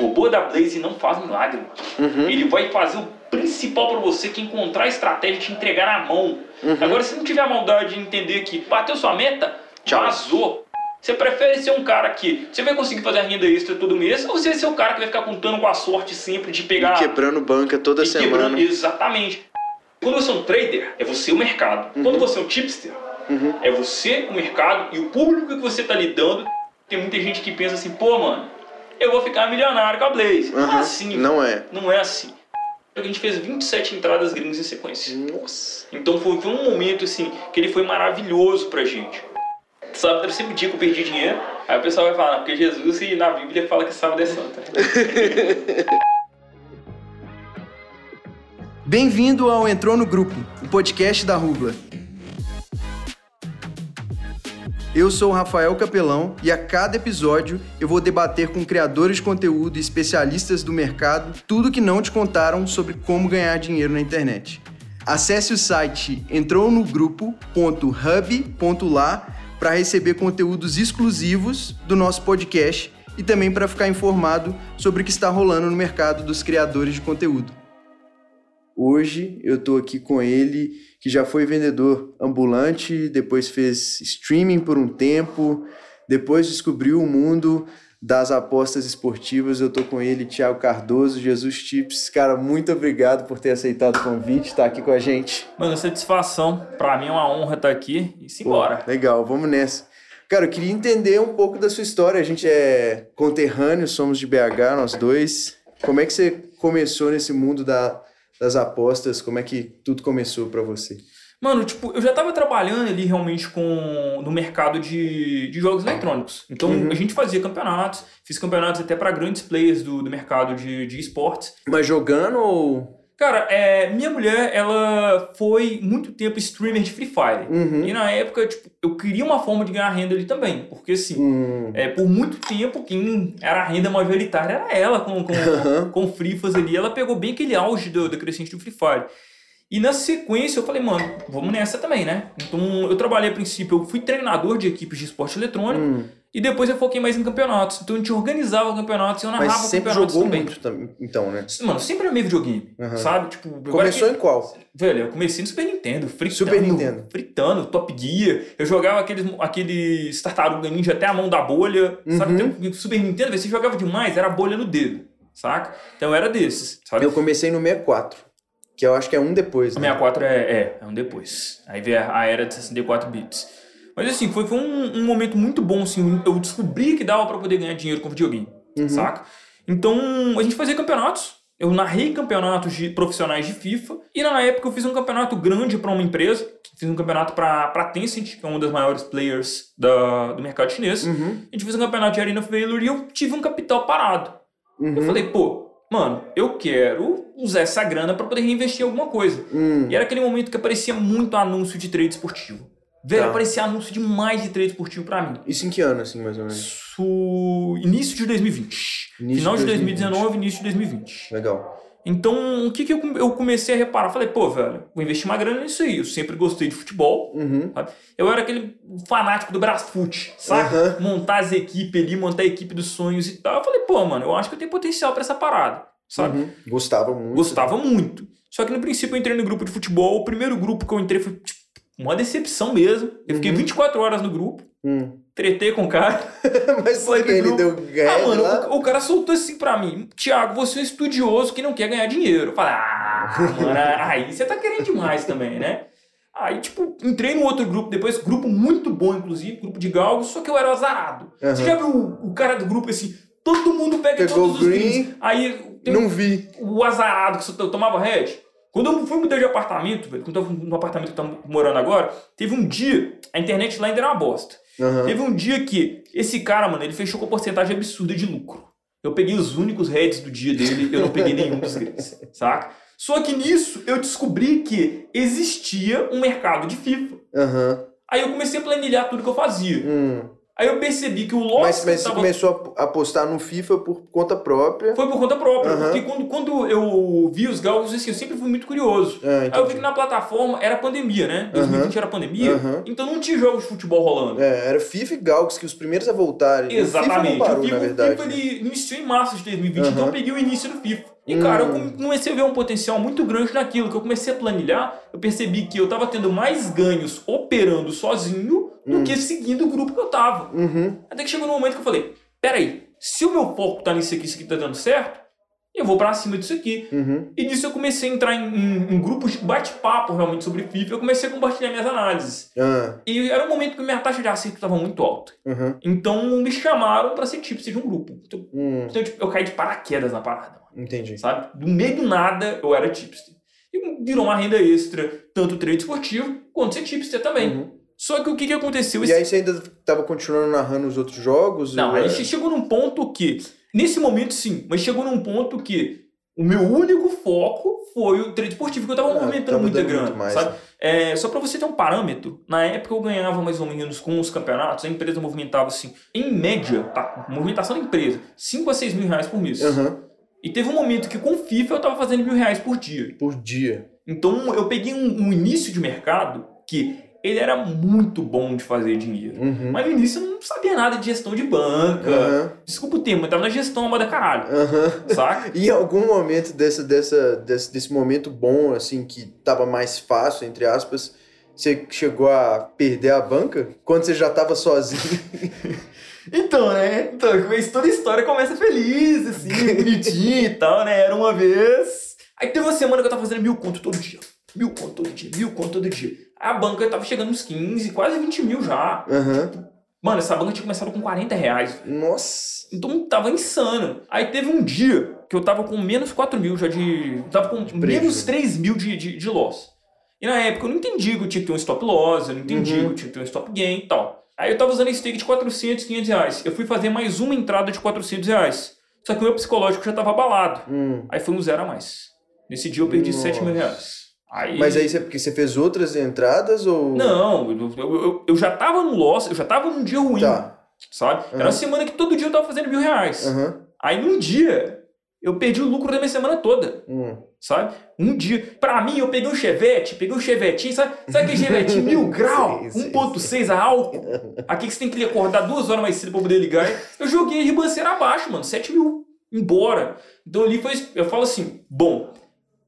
robô da Blaze não faz milagre. Uhum. Ele vai fazer o principal pra você, que é encontrar a estratégia e te entregar na mão. Uhum. Agora, se não tiver a maldade de entender que bateu sua meta, Tchau. vazou. Você prefere ser um cara que você vai conseguir fazer a renda extra todo mês ou você vai ser o cara que vai ficar contando com a sorte sempre de pegar Quebrando banca toda e semana. quebrando? Exatamente. Quando você é um trader, é você o mercado. Quando você é um tipster, Uhum. é você o mercado e o público que você está lidando. Tem muita gente que pensa assim, pô, mano, eu vou ficar milionário com a Blaze. Não Uhum. é assim. Não é. Não é assim. A gente fez 27 entradas gringas em sequência. Nossa. Então foi, foi um momento assim que ele foi maravilhoso pra gente. Sábado era sempre dia que eu perdi dinheiro. Aí o pessoal vai falar, "Não, porque Jesus e na Bíblia fala que sábado é santo. Bem-vindo ao Entrou no Grupo, o podcast da Rubla. Eu sou o Rafael Capelão e a cada episódio eu vou debater com criadores de conteúdo e especialistas do mercado tudo que não te contaram sobre como ganhar dinheiro na internet. Acesse o site entrounogrupo.hub.lá para receber conteúdos exclusivos do nosso podcast e também para ficar informado sobre o que está rolando no mercado dos criadores de conteúdo. Hoje eu estou aqui com ele, que já foi vendedor ambulante, depois fez streaming por um tempo, depois descobriu o mundo das apostas esportivas. Eu estou com ele, Thiago Cardoso, Jesus Tips. Cara, muito obrigado por ter aceitado o convite, estar aqui com a gente. Mano, satisfação. Pra mim é uma honra estar aqui e simbora. Pô, legal, vamos nessa. Cara, eu queria entender um pouco da sua história. A gente é conterrâneo, somos de BH, nós dois. Como é que você começou nesse mundo da, das apostas? Como é que tudo começou para você? Mano, tipo, eu já tava trabalhando ali realmente com no mercado de, de jogos eletrônicos. Então Uhum. a gente fazia campeonatos, fiz campeonatos até pra grandes players do, do mercado de, de esportes. Mas jogando ou. Cara, é, minha mulher, ela foi muito tempo streamer de Free Fire. Uhum. E na época, tipo, eu queria uma forma de ganhar renda ali também. Porque assim, Hum. é, por muito tempo, quem era a renda majoritária era ela com, com, Aham. com Free Fuzz ali. Ela pegou bem aquele auge do, do crescente do Free Fire. E na sequência eu falei, mano, vamos nessa também, né? Então eu trabalhei a princípio, eu fui treinador de equipes de esporte eletrônico Hum. E depois eu foquei mais em campeonatos. Então a gente organizava campeonatos e eu narrava Mas sempre campeonatos jogou também. muito também, então, né? Mano, sempre amei videogame, Aham. sabe? Tipo, Começou que- em qual? Velho, eu comecei no Super Nintendo, fritando. Super Nintendo. Fritando, Top Gear. Eu jogava aqueles, aqueles tartaruga ninja até a mão da bolha. Sabe? Uhum. Tem um Super Nintendo, você jogava demais, era bolha no dedo. Saca? Então era desses, sabe? Eu comecei no 64, que eu acho que é um depois, O né? 64 é, é, é um depois. Aí veio a era de 64 bits. Mas assim, foi, foi um, um momento muito bom, assim. Eu descobri que dava pra poder ganhar dinheiro com videogame, Uhum. saca? Então, a gente fazia campeonatos. Eu narrei campeonatos de profissionais de FIFA. E na época eu fiz um campeonato grande pra uma empresa. Fiz um campeonato pra, pra Tencent, que é uma das maiores players da, do mercado chinês. Uhum. A gente fez um campeonato de Arena of Valor e eu tive um capital parado. Eu Uhum. falei, pô, mano, eu quero usar essa grana pra poder reinvestir em alguma coisa. Hum. E era aquele momento que aparecia muito anúncio de trade esportivo. Velho, Tá. aparecia anúncio demais de trade esportivo pra mim. Isso em que ano, assim, mais ou menos? Isso, início de 2020. Início Final de de 2020. 2019, início de 2020. Legal. Então, o que, que eu, come- eu comecei a reparar? Falei, pô, velho, vou investir uma grana nisso aí. Eu sempre gostei de futebol. Uhum. sabe? Eu era aquele fanático do Brasfoot, sabe? Aham. Montar as equipes ali, montar a equipe dos sonhos e tal. Eu falei, pô, mano, eu acho que eu tenho potencial pra essa parada, sabe? Uhum. Gostava muito. Gostava muito. Só que no princípio eu entrei no grupo de futebol. O primeiro grupo que eu entrei foi tipo, uma decepção mesmo. Eu fiquei Uhum. 24 horas no grupo, Hum. tretei com o cara. Mas Foi que ele deu ah, guerra mano, lá? o, o cara soltou assim pra mim: Tiago, você é um estudioso que não quer ganhar dinheiro. Eu falei, ah, mano, aí você tá querendo demais também, né? Aí, tipo, entrei no outro grupo depois, grupo muito bom, inclusive, grupo de galgos, só que eu era azarado. Você Aham. já viu o, o cara do grupo assim? Todo mundo pega Pegou todos os green. greens. Aí Não vi. o azarado que você to- tomava head. Quando eu fui mudar de apartamento, velho, quando eu tava no apartamento que eu tô morando agora, teve um dia, a internet lá ainda era uma bosta. Aham. Teve um dia que esse cara, mano, ele fechou com uma porcentagem absurda de lucro. Eu peguei os únicos heads do dia dele, eu não peguei nenhum dos greens, saca? Só que nisso eu descobri que existia um mercado de FIFA. Aham. Aí eu comecei a planilhar tudo que eu fazia. Hum. Aí eu percebi que o Lost Mas, mas você tava... começou a apostar no FIFA por conta própria. foi por conta própria. Aham. Porque quando, quando eu vi os galgos, assim, eu sempre fui muito curioso. Ah, Aí eu vi que na plataforma era pandemia, né? 2020 era pandemia, Aham. então não tinha jogos de futebol rolando. É, era FIFA e Galgos que os primeiros a voltarem. Exatamente. O FIFA não parou, o FIFA, na verdade. o FIFA ele iniciou em março de 2020, então eu peguei o início do FIFA. E, Hum. cara, eu come- comecei a ver um potencial muito grande naquilo, que eu comecei a planilhar, eu percebi que eu tava tendo mais ganhos operando sozinho do Hum. que seguindo o grupo que eu tava. Uhum. Até que chegou no momento que eu falei, peraí, se o meu foco tá nisso aqui, isso aqui tá dando certo, eu vou pra cima disso aqui. Uhum. E nisso eu comecei a entrar em, em- em grupos de bate-papo realmente sobre FIFA, eu comecei a compartilhar minhas análises. Ah, E era um momento que minha taxa de acerto estava muito alta. uhum. Então me chamaram pra ser tipster de um grupo. Então, Hum, então, tipo, eu caí de paraquedas na parada, entendi. sabe? Do meio do nada eu era tipster. E virou uma renda extra, tanto trade esportivo quanto ser tipster também. Uhum. Só que o que, que aconteceu? E aí você ainda tava continuando narrando os outros jogos? Não, aí é- che- chegou num ponto que. Nesse momento sim, mas chegou num ponto que o meu único foco foi o trade esportivo, que eu tava Ah, movimentando tava muita grana. mais, sabe? né? É, só pra você ter um parâmetro, na época eu ganhava mais ou menos com os campeonatos, a empresa movimentava assim, em média, tá? Movimentação da empresa, 5 a 6 mil reais por mês. Aham. E teve um momento que com o FIFA eu tava fazendo mil reais por dia. Por dia. Então eu peguei um, um início de mercado que ele era muito bom de fazer dinheiro. Uhum. Mas no início eu não sabia nada de gestão de banca. Aham. Desculpa o termo, eu tava na gestão da caralho, Aham. saca? E em algum momento dessa, dessa, desse, desse momento bom, assim, que tava mais fácil, entre aspas, você chegou a perder a banca? Quando você já tava sozinho? Então, né? Então, toda a história começa feliz, assim, bonitinho e tal, né? Era uma vez. Aí teve uma semana que eu tava fazendo mil conto todo dia. Mil conto todo dia, mil conto todo dia. A banca tava chegando uns 15, quase 20 mil já. Aham. Mano, essa banca tinha começado com 40 reais. Nossa. Então tava insano. Aí teve um dia que eu tava com menos 4 mil já de. Tava com menos prejuízo. 3 mil de, de, de loss. E na época eu não entendi que eu tinha que ter um stop loss, eu não entendi Uhum. que eu tinha que ter um stop gain e tal. Aí eu tava usando esse take de 400, 500 reais. Eu fui fazer mais uma entrada de 400 reais. Só que o meu psicológico já tava abalado. Hum. Aí foi um zero a mais. Nesse dia eu perdi Nossa. 7 mil reais. Aí... Mas aí você, porque você fez outras entradas ou... Não, eu, eu, eu, já tava no loss, eu já tava num dia ruim. Tá. Sabe? Era Uhum. uma semana que todo dia eu tava fazendo mil reais. Aham. Aí num dia, eu perdi o lucro da minha semana toda, Hum. sabe? Um dia. Pra mim, eu peguei um Chevette, peguei um Chevetinho, sabe, sabe aquele Chevette mil grau, Sim, sim, 1.6 a álcool? Aqui que você tem que acordar duas horas mais cedo pra poder ligar. Eu joguei a ribanceira abaixo, mano, 7 mil, embora. Então ali foi, eu falo assim, bom,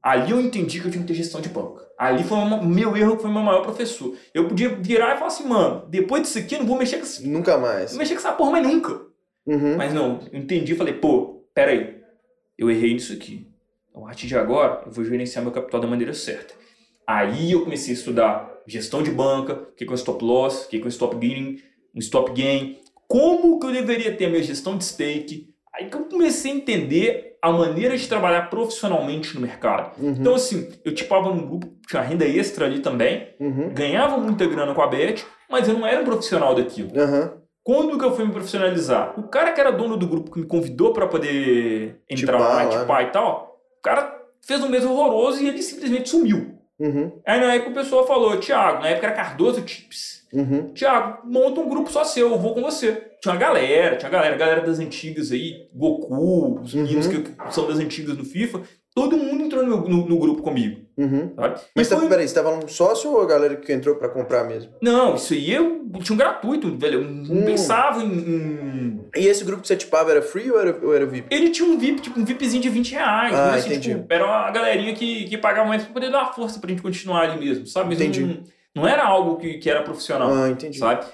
ali eu entendi que eu tinha que ter gestão de banca. Ali foi o meu erro, que foi o meu maior professor. Eu podia virar e falar assim, mano, depois disso aqui eu não vou mexer com, esse- Nunca não mais. vou mexer com essa porra mais nunca. Uhum. Mas não, eu entendi e falei, pô, peraí, eu errei nisso aqui. Então, a partir de agora, eu vou gerenciar meu capital da maneira certa. Aí eu comecei a estudar gestão de banca, o que é um stop loss, o que é um stop gain, um stop gain, como que eu deveria ter a minha gestão de stake. Aí que eu comecei a entender a maneira de trabalhar profissionalmente no mercado. Uhum. Então, assim, eu tipava num grupo, tinha renda extra ali também, Uhum. ganhava muita grana com a Bet, mas eu não era um profissional daquilo. Aham. Quando que eu fui me profissionalizar? O cara que era dono do grupo que me convidou pra poder entrar lá, lá, tipar e tal, o cara fez um mês horroroso e ele simplesmente sumiu. Uhum. Aí na época o pessoal falou, Thiago, na época era Cardoso Tips. Uhum. Thiago, monta um grupo só seu, eu vou com você. Tinha uma galera, tinha uma galera, galera das antigas aí, Goku, os meninos Uhum. que são das antigas no FIFA, todo mundo entrou no, no- no grupo comigo, Uhum. sabe? Mas tá, foi- peraí, você tava um sócio ou a galera que entrou pra comprar mesmo? Não, isso aí eu tinha um gratuito, velho, eu não Hum. pensava em- em E esse grupo que você tipava era free ou era, ou era VIP? Ele tinha um VIP, tipo, um VIPzinho de 20 reais. Ah, assim, entendi. tipo, era uma galerinha que, que pagava mais pra poder dar uma força pra gente continuar ali mesmo, sabe? Mas Entendi. Não, não era algo que, que era profissional, Ah, entendi. sabe?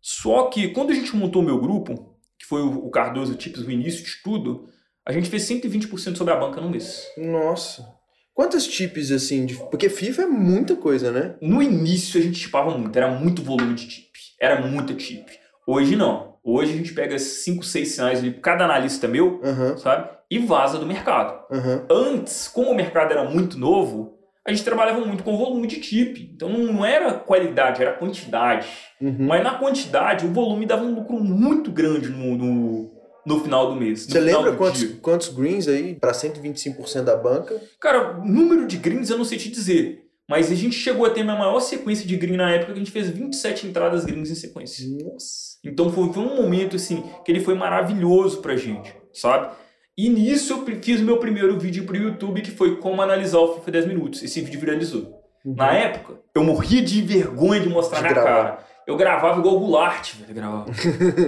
Só que quando a gente montou o meu grupo, que foi o, o Cardoso Tips, o início de tudo, a gente fez 120% sobre a banca no mês. Nossa. Quantas chips assim? De... Porque FIFA é muita coisa, né? No início a gente tipava muito, era muito volume de tip. Era muita tip. Hoje não. Hoje a gente pega 5, 6 sinais ali, cada analista meu, Aham, sabe? E vaza do mercado. aham. Antes, como o mercado era muito novo, a gente trabalhava muito com volume de tip. Então não não era qualidade, era quantidade. uhum. Mas na quantidade, o volume dava um lucro muito grande no, no, no final do mês. Você lembra quantos, quantos greens aí pra 125% da banca? Cara, número de greens eu não sei te dizer. Mas a gente chegou a ter a maior sequência de green na época, que a gente fez 27 entradas greens em sequência. Nossa. Então foi, foi um momento, assim, que ele foi maravilhoso pra gente, sabe? E nisso eu fiz o meu primeiro vídeo pro YouTube, que foi como analisar o FIFA 10 minutos. Esse vídeo viralizou. Uhum. Na época, eu morria de vergonha de mostrar De minha gravar. cara. Eu gravava igual o Goulart, velho. Gravava.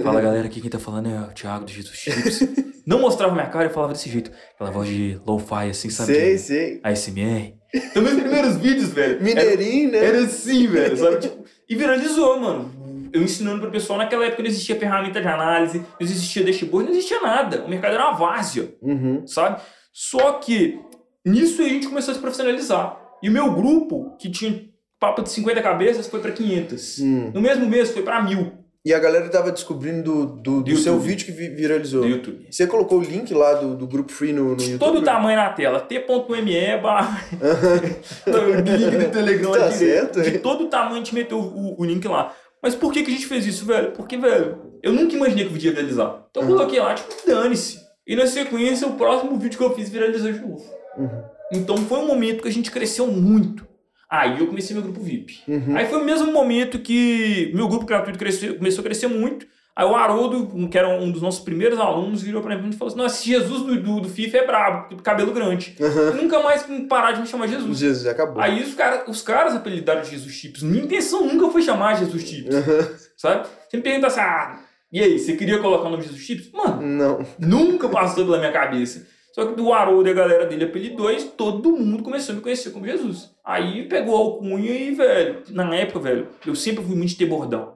Fala galera, aqui quem tá falando é o Thiago do Jesus Chips. Não mostrava minha cara, eu falava desse jeito. Aquela voz de lo-fi, assim, sabe? Sei, De sei. ASMR. Então, meus primeiros vídeos, velho. Mineirinho, né? Era, era assim, velho, sabe? Tipo, e viralizou, mano. Eu ensinando pro pessoal, naquela época não existia ferramenta de análise, não existia dashboard, não existia nada. O mercado era uma várzea Uhum. sabe? Só que nisso a gente começou a se profissionalizar. E o meu grupo, que tinha papo de 50 cabeças, foi para 500. Hum. No mesmo mês foi para mil E a galera tava descobrindo do, do, do Do seu vídeo que vi- viralizou. no YouTube. Você colocou o link lá do, do grupo free no, no YouTube? Todo o tamanho na tela, t.me barra o link do Telegram Tá direita. certo, De é. todo o tamanho a gente meteu o, o link lá. Mas por que, que a gente fez isso, velho? Porque, velho, eu nunca imaginei que o vídeo ia viralizar. Então eu Uhum. coloquei lá, tipo, dane-se. E na sequência, o próximo vídeo que eu fiz viralizou de novo. Uhum. Então foi um momento que a gente cresceu muito. Aí eu comecei meu grupo VIP. Uhum. Aí foi o mesmo momento que meu grupo gratuito cresceu, começou a crescer muito. Aí o Haroldo, que era um dos nossos primeiros alunos, virou pra mim e falou assim: Nossa, esse Jesus do, do, do FIFA é brabo, cabelo grande. Uhum. Nunca mais parar de me chamar Jesus. Jesus, acabou. Aí os, cara, os caras apelidaram de Jesus Chips. Minha intenção nunca foi chamar Jesus Chips, Uhum. sabe? Você me pergunta assim: Ah, e aí, você queria colocar o nome de Jesus Chips? Mano, Não. Nunca passou pela minha cabeça. Só que do Haroldo e a galera dele apelidou e todo mundo começou a me conhecer como Jesus. Aí pegou a alcunha e, velho, na época, velho, eu sempre fui muito de ter bordão.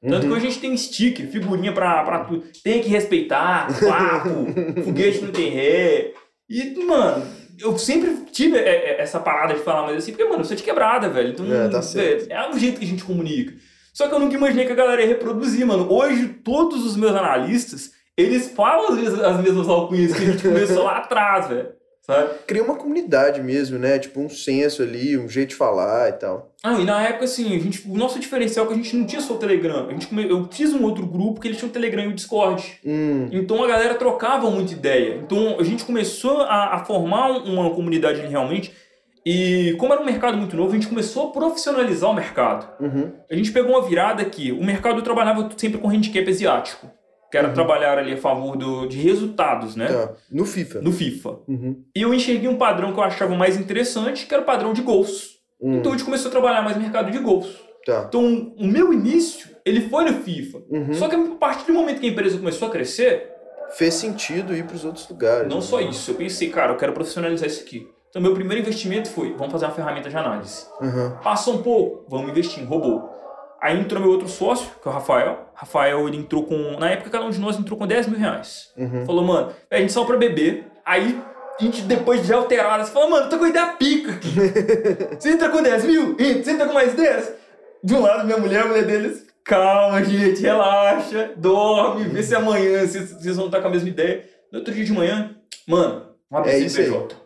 Tanto que Uhum. hoje a gente tem sticker, figurinha pra, pra tudo. Tem que respeitar, papo, foguete não tem ré. E, mano, eu sempre tive é, é, essa parada de falar mais assim, porque, mano, eu sou de quebrada, velho. Então, É, tá certo. é o jeito que a gente comunica. Só que eu nunca imaginei que a galera ia reproduzir, mano. Hoje, todos os meus analistas, eles falam as mesmas alcunhas que a gente começou lá atrás, velho. Sabe? Cria uma comunidade mesmo, né? Tipo um senso ali, um jeito de falar e tal. Ah, e na época, assim, a gente, o nosso diferencial é que a gente não tinha só o Telegram. A gente eu fiz um outro grupo que eles tinham o Telegram e o Discord. Hum. Então a galera trocava muita ideia. Então a gente começou a, a formar um- uma comunidade ali realmente. E como era um mercado muito novo, a gente começou a profissionalizar o mercado. Uhum. A gente pegou uma virada que o mercado trabalhava sempre com handicap asiático. Que era Uhum. trabalhar ali a favor do, de resultados, né? Tá. No FIFA. No FIFA. Uhum. E eu enxerguei um padrão que eu achava mais interessante, que era o padrão de gols. Hum. Então a gente começou a trabalhar mais no mercado de gols. Tá. Então o meu início, ele foi no FIFA. Uhum. Só que a partir do momento que a empresa começou a crescer, Fez sentido ir pros outros lugares. não né? só isso, eu pensei, cara, eu quero profissionalizar isso aqui. Então meu primeiro investimento foi, vamos fazer uma ferramenta de análise. Uhum. Passou um pouco, vamos investir em robô. Aí entrou meu outro sócio, que é o Rafael. Rafael, ele entrou com. Na época, cada um de nós entrou com 10 mil reais. Uhum. Falou, mano, a gente saiu pra beber. Aí, a gente, depois de alterada, você falou, mano, tô com ideia pica aqui. você entra com 10 mil? Entra. Você entra com mais 10? De um lado, minha mulher, a mulher deles, calma, gente, relaxa, dorme, vê se amanhã vocês, vocês vão estar com a mesma ideia. No outro dia de manhã, mano, uma É. CNPJ.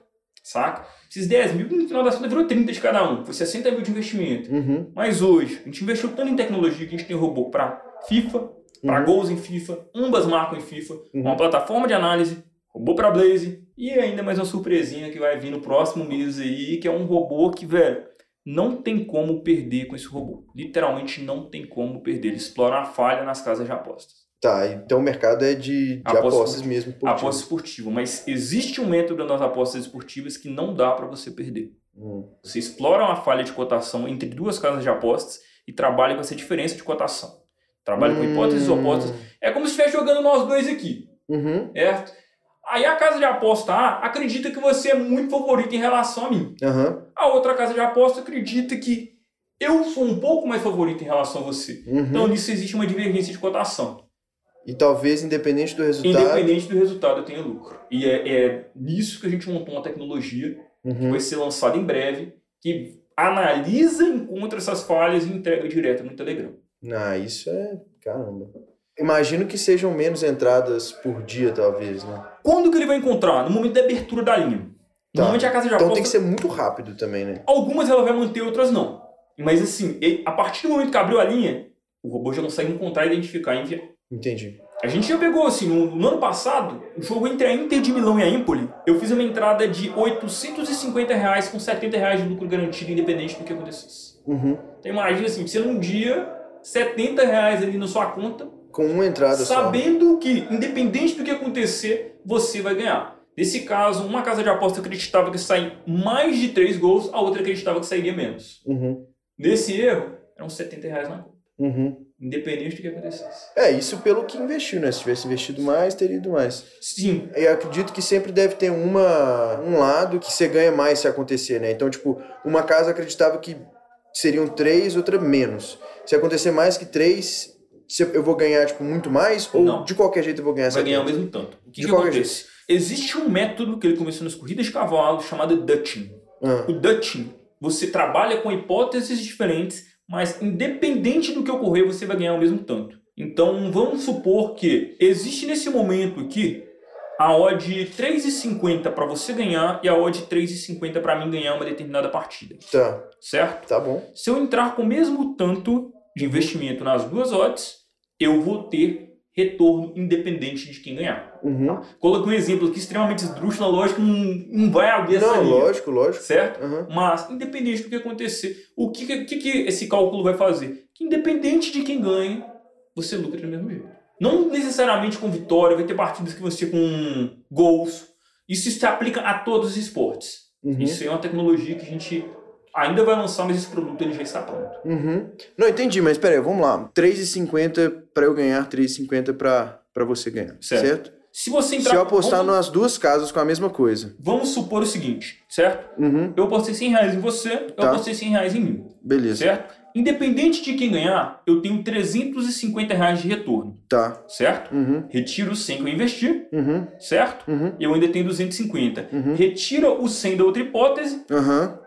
Saca? Esses 10 mil, no final das contas, virou 30 de cada um. Foi 60 mil de investimento. Uhum. Mas hoje, a gente investiu tanto em tecnologia que a gente tem robô para FIFA, para Uhum. gols em FIFA, ambas marcam em FIFA, Uhum. uma plataforma de análise, robô para Blaze e ainda mais uma surpresinha que vai vir no próximo mês aí, que é um robô que, velho, não tem como perder com esse robô. Literalmente não tem como perder. Ele explora a falha nas casas de apostas. Tá, então o mercado é de, de Aposta- apostas mesmo. esportivas. Aposta esportiva, mas existe um método nas apostas esportivas que não dá para você perder. Hum. Você explora uma falha de cotação entre duas casas de apostas e trabalha com essa diferença de cotação. Trabalha com hipóteses Hum. opostas. É como se estivesse jogando nós dois aqui, Uhum. certo? Aí a casa de aposta A acredita que você é muito favorito em relação a mim. Aham. A outra casa de aposta acredita que eu sou um pouco mais favorito em relação a você. Uhum. Então nisso existe uma divergência de cotação. E talvez, independente do resultado. Independente do resultado, eu tenha lucro. E é, é nisso que a gente montou uma tecnologia que Uhum. vai ser lançada em breve, que analisa, encontra essas falhas e entrega direto no Telegram. Ah, isso é. Caramba. Imagino que sejam menos entradas por dia, talvez, né? Quando que ele vai encontrar? No momento da abertura da linha. Tá. Normalmente a casa de Então aposta, tem que ser muito rápido também, né? algumas ela vai manter, outras não. Mas assim, a partir do momento que abriu a linha, o robô já consegue encontrar, identificar e enviar. Entendi. A gente já pegou, assim, no, no ano passado, o jogo entre a Inter de Milão e a Empoli, eu fiz uma entrada de 850 reais com 70 reais de lucro garantido, independente do que acontecesse. Uhum. Então imagina assim, você num dia, 70 reais ali na sua conta, Com uma entrada sabendo que, independente do que acontecer, você vai ganhar. Nesse caso, uma casa de aposta acreditava que sai mais de 3 gols, a outra acreditava que sairia menos. só. Uhum. Nesse erro, eram 70 reais na conta. Uhum. Independente do que acontecesse. É, isso pelo que investiu, né? Se tivesse investido mais, teria ido mais. Sim, Eu acredito que sempre deve ter uma, um lado que você ganha mais se acontecer, né? Então, tipo, uma casa acreditava que seriam três, outra menos. Se acontecer mais que três, eu vou ganhar, tipo, muito mais? Ou Não. de qualquer jeito eu vou ganhar vai 70? ganhar o mesmo tanto. O que, De que qualquer acontece? Existe um método que ele começou nas corridas de cavalo chamado Dutching. Ah, O Dutching, você trabalha com hipóteses diferentes, mas independente do que ocorrer, você vai ganhar o mesmo tanto. Então, vamos supor que existe nesse momento aqui a odd 3,50 para você ganhar e a odd 3,50 para mim ganhar uma determinada partida, tá, certo? tá bom. Se eu entrar com o mesmo tanto de investimento nas duas odds, eu vou ter retorno independente de quem ganhar. Uhum. Coloquei um exemplo aqui extremamente esdrúxulo, lógico, não, não vai abrir essa Não, linha, lógico, lógico. certo? Uhum. Mas, independente do que acontecer, o que, que, que esse cálculo vai fazer? Que independente de quem ganhe, você lucra do mesmo jeito. Não necessariamente com vitória, vai ter partidas que você com gols. Isso se aplica a todos os esportes. Uhum. Isso é uma tecnologia que a gente ainda vai lançar, mas esse produto ele já está pronto. Uhum. Não, entendi, mas peraí, vamos lá. 3,50 pra eu ganhar, 3,50 pra, pra você ganhar. Certo. Certo? Se você entrar. Se eu apostar vamos, nas duas casas com a mesma coisa. vamos supor o seguinte, certo? Uhum. Eu apostei 100 reais em você, eu Tá. apostei 100 reais em mim, Beleza. certo? Independente de quem ganhar, eu tenho 350 reais de retorno, Tá. certo? Uhum. Retiro os 100 que eu investi, Uhum. certo? Uhum. Eu ainda tenho 250. Uhum. Retira o 100 da outra hipótese,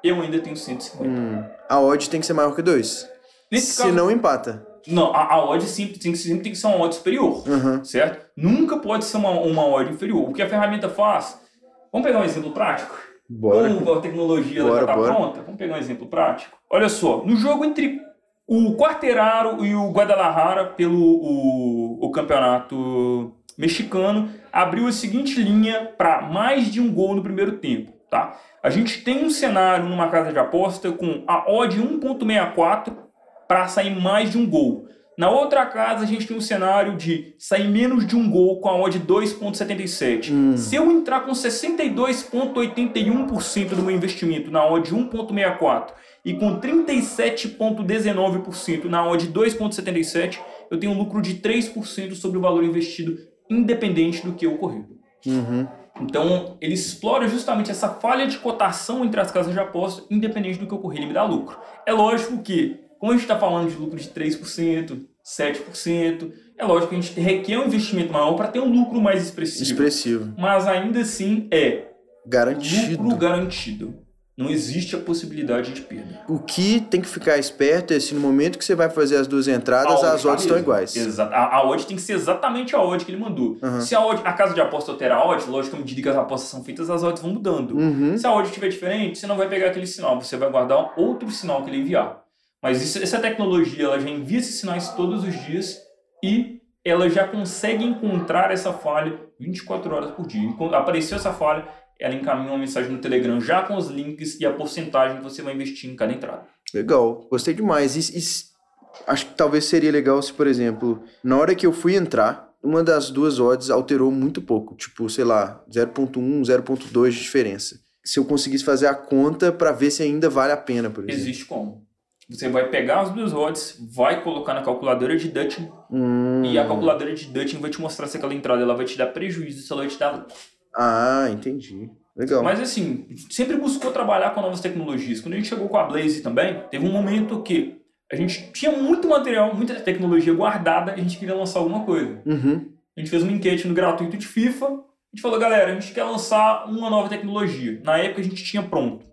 eu ainda tenho 150. Hum. A odd tem que ser maior que 2. Nesse Se caso, não, empata. não, a, a odd sempre tem, que- sempre tem que ser uma odd superior, certo? Nunca pode ser uma, uma odd inferior. O que a ferramenta faz? Vamos pegar um exemplo prático? Bora. Como a tecnologia Bora, está bora. pronta? Vamos pegar um exemplo prático. Olha só, no jogo entre o Quarteraro e o Guadalajara pelo o, o campeonato mexicano, abriu a seguinte linha para mais de um gol no primeiro tempo. Tá? A gente tem um cenário numa casa de aposta com a odd 1.64 para sair mais de um gol. Na outra casa, a gente tem um cenário de sair menos de um gol com a odd 2,77. Hum. Se eu entrar com 62,81% do meu investimento na odd 1,64 e com 37,19% na odd 2,77, eu tenho um lucro de 3% sobre o valor investido, independente do que ocorrer. Uhum. Então, ele explora justamente essa falha de cotação entre as casas de aposta, independente do que ocorrer, ele me dá lucro. É lógico que, como a gente está falando de lucro de 3%, 7%, é lógico que a gente requer um investimento maior para ter um lucro mais expressivo. Expressivo. Mas ainda assim é Garantido. lucro garantido. Não existe a possibilidade de perda. O que tem que ficar esperto é se no momento que você vai fazer as duas entradas, as odds estão iguais. Exato. A, a odd tem que ser exatamente a odd que ele mandou. Uhum. Se a, odd, a casa de aposta altera a odd, lógico que à medida que as apostas são feitas, as odds vão mudando. Uhum. Se a odd estiver diferente, você não vai pegar aquele sinal, você vai guardar outro sinal que ele enviar. Mas isso- essa tecnologia ela já envia esses sinais todos os dias e ela já consegue encontrar essa falha 24 horas por dia. Quando apareceu essa falha, ela encaminha uma mensagem no Telegram já com os links e a porcentagem que você vai investir em cada entrada. Legal, gostei demais. E, e acho que talvez seria legal se, por exemplo, na hora que eu fui entrar, uma das duas odds alterou muito pouco, tipo, sei lá, 0.1, 0.2 de diferença. Se eu conseguisse fazer a conta para ver se ainda vale a pena, por exemplo. Existe como? Você vai pegar as duas odds, vai colocar na calculadora de Dutton Hum. e a calculadora de Dutton vai te mostrar se aquela entrada ela vai te dar prejuízo, se ela vai te dar. Ah, entendi. Legal. Mas assim, sempre buscou trabalhar com novas tecnologias. Quando a gente chegou com a Blaze também, teve um momento que a gente tinha muito material, muita tecnologia guardada, a gente queria lançar alguma coisa. Uhum. A gente fez uma enquete no gratuito de FIFA, a gente falou, galera, a gente quer lançar uma nova tecnologia. Na época a gente tinha pronto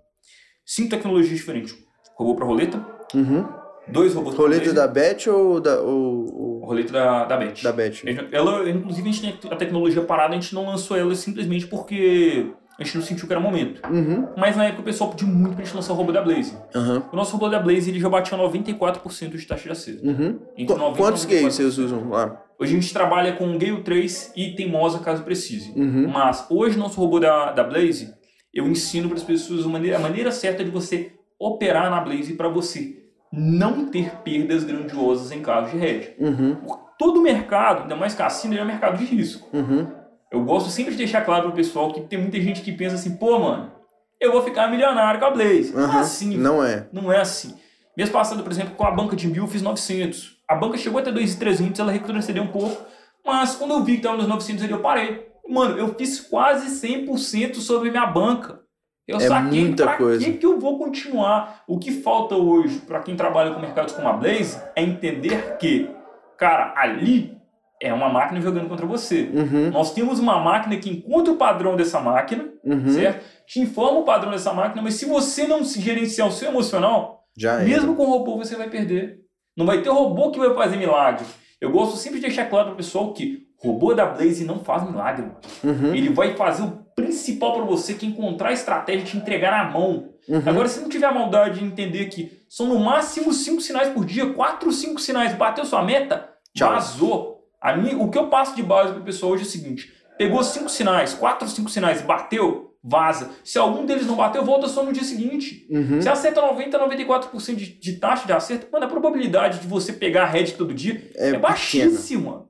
cinco tecnologias diferentes. Robô para roleta, Uhum. dois robôs Blaze, da Bet ou da, ou, ou roleta da, da Bet. da Bet? Ela, inclusive, a gente tem a tecnologia parada, a gente não lançou ela simplesmente porque a gente não sentiu que era momento. Uhum. Mas na época o pessoal pediu muito pra gente lançar o robô da Blaze. Uhum. O nosso robô da Blaze ele já batia 94% de taxa de acesso. Uhum. Entre Qu- 90 Quantos 94%. gays vocês usam lá? Hoje a gente trabalha com Gale 3 e Teimosa caso precise. Uhum. Mas hoje nosso robô da, da Blaze, eu ensino para as pessoas a maneira, a maneira certa de você operar na Blaze para você não ter perdas grandiosas em caso de head. Uhum. Todo mercado, ainda mais cassino, ele é um mercado de risco. Uhum. Eu gosto sempre de deixar claro pro pessoal que tem muita gente que pensa assim, pô, mano, eu vou ficar milionário com a Blaze. Não é Uhum. assim. Não é. Não é assim. Mês passado, por exemplo, com a banca de mil, eu fiz 900. A banca chegou até 2,300, ela retrocedeu um pouco. Mas quando eu vi que estava nos 900 ali, eu parei. Mano, eu fiz quase 100% sobre minha banca. Eu É saquei muita pra coisa. que, que eu vou continuar. O que falta hoje para quem trabalha com mercados como a Blaze é entender que, cara, ali é uma máquina jogando contra você. Uhum. Nós temos uma máquina que encontra o padrão dessa máquina, Uhum. certo? Te informa o padrão dessa máquina, mas se você não se gerenciar o seu emocional, Já é. mesmo com robô você vai perder. Não vai ter robô que vai fazer milagre. Eu gosto sempre de deixar claro pro pessoal que robô da Blaze não faz milagre. Uhum. Ele vai fazer o principal para você, que é encontrar a estratégia e te entregar na mão. Uhum. Agora, se não tiver a maldade de entender que são no máximo 5 sinais por dia, 4, 5 sinais, bateu sua meta, Tchau. vazou. A mim, o que eu passo de base pro pessoal hoje é o seguinte: pegou 5 sinais, 4, 5 sinais, bateu, vaza. Se algum deles não bateu, volta só no dia seguinte. Uhum. Se acerta 90, 94% de, de taxa de acerto, mano, a probabilidade de você pegar a head todo dia É, é, baixíssima.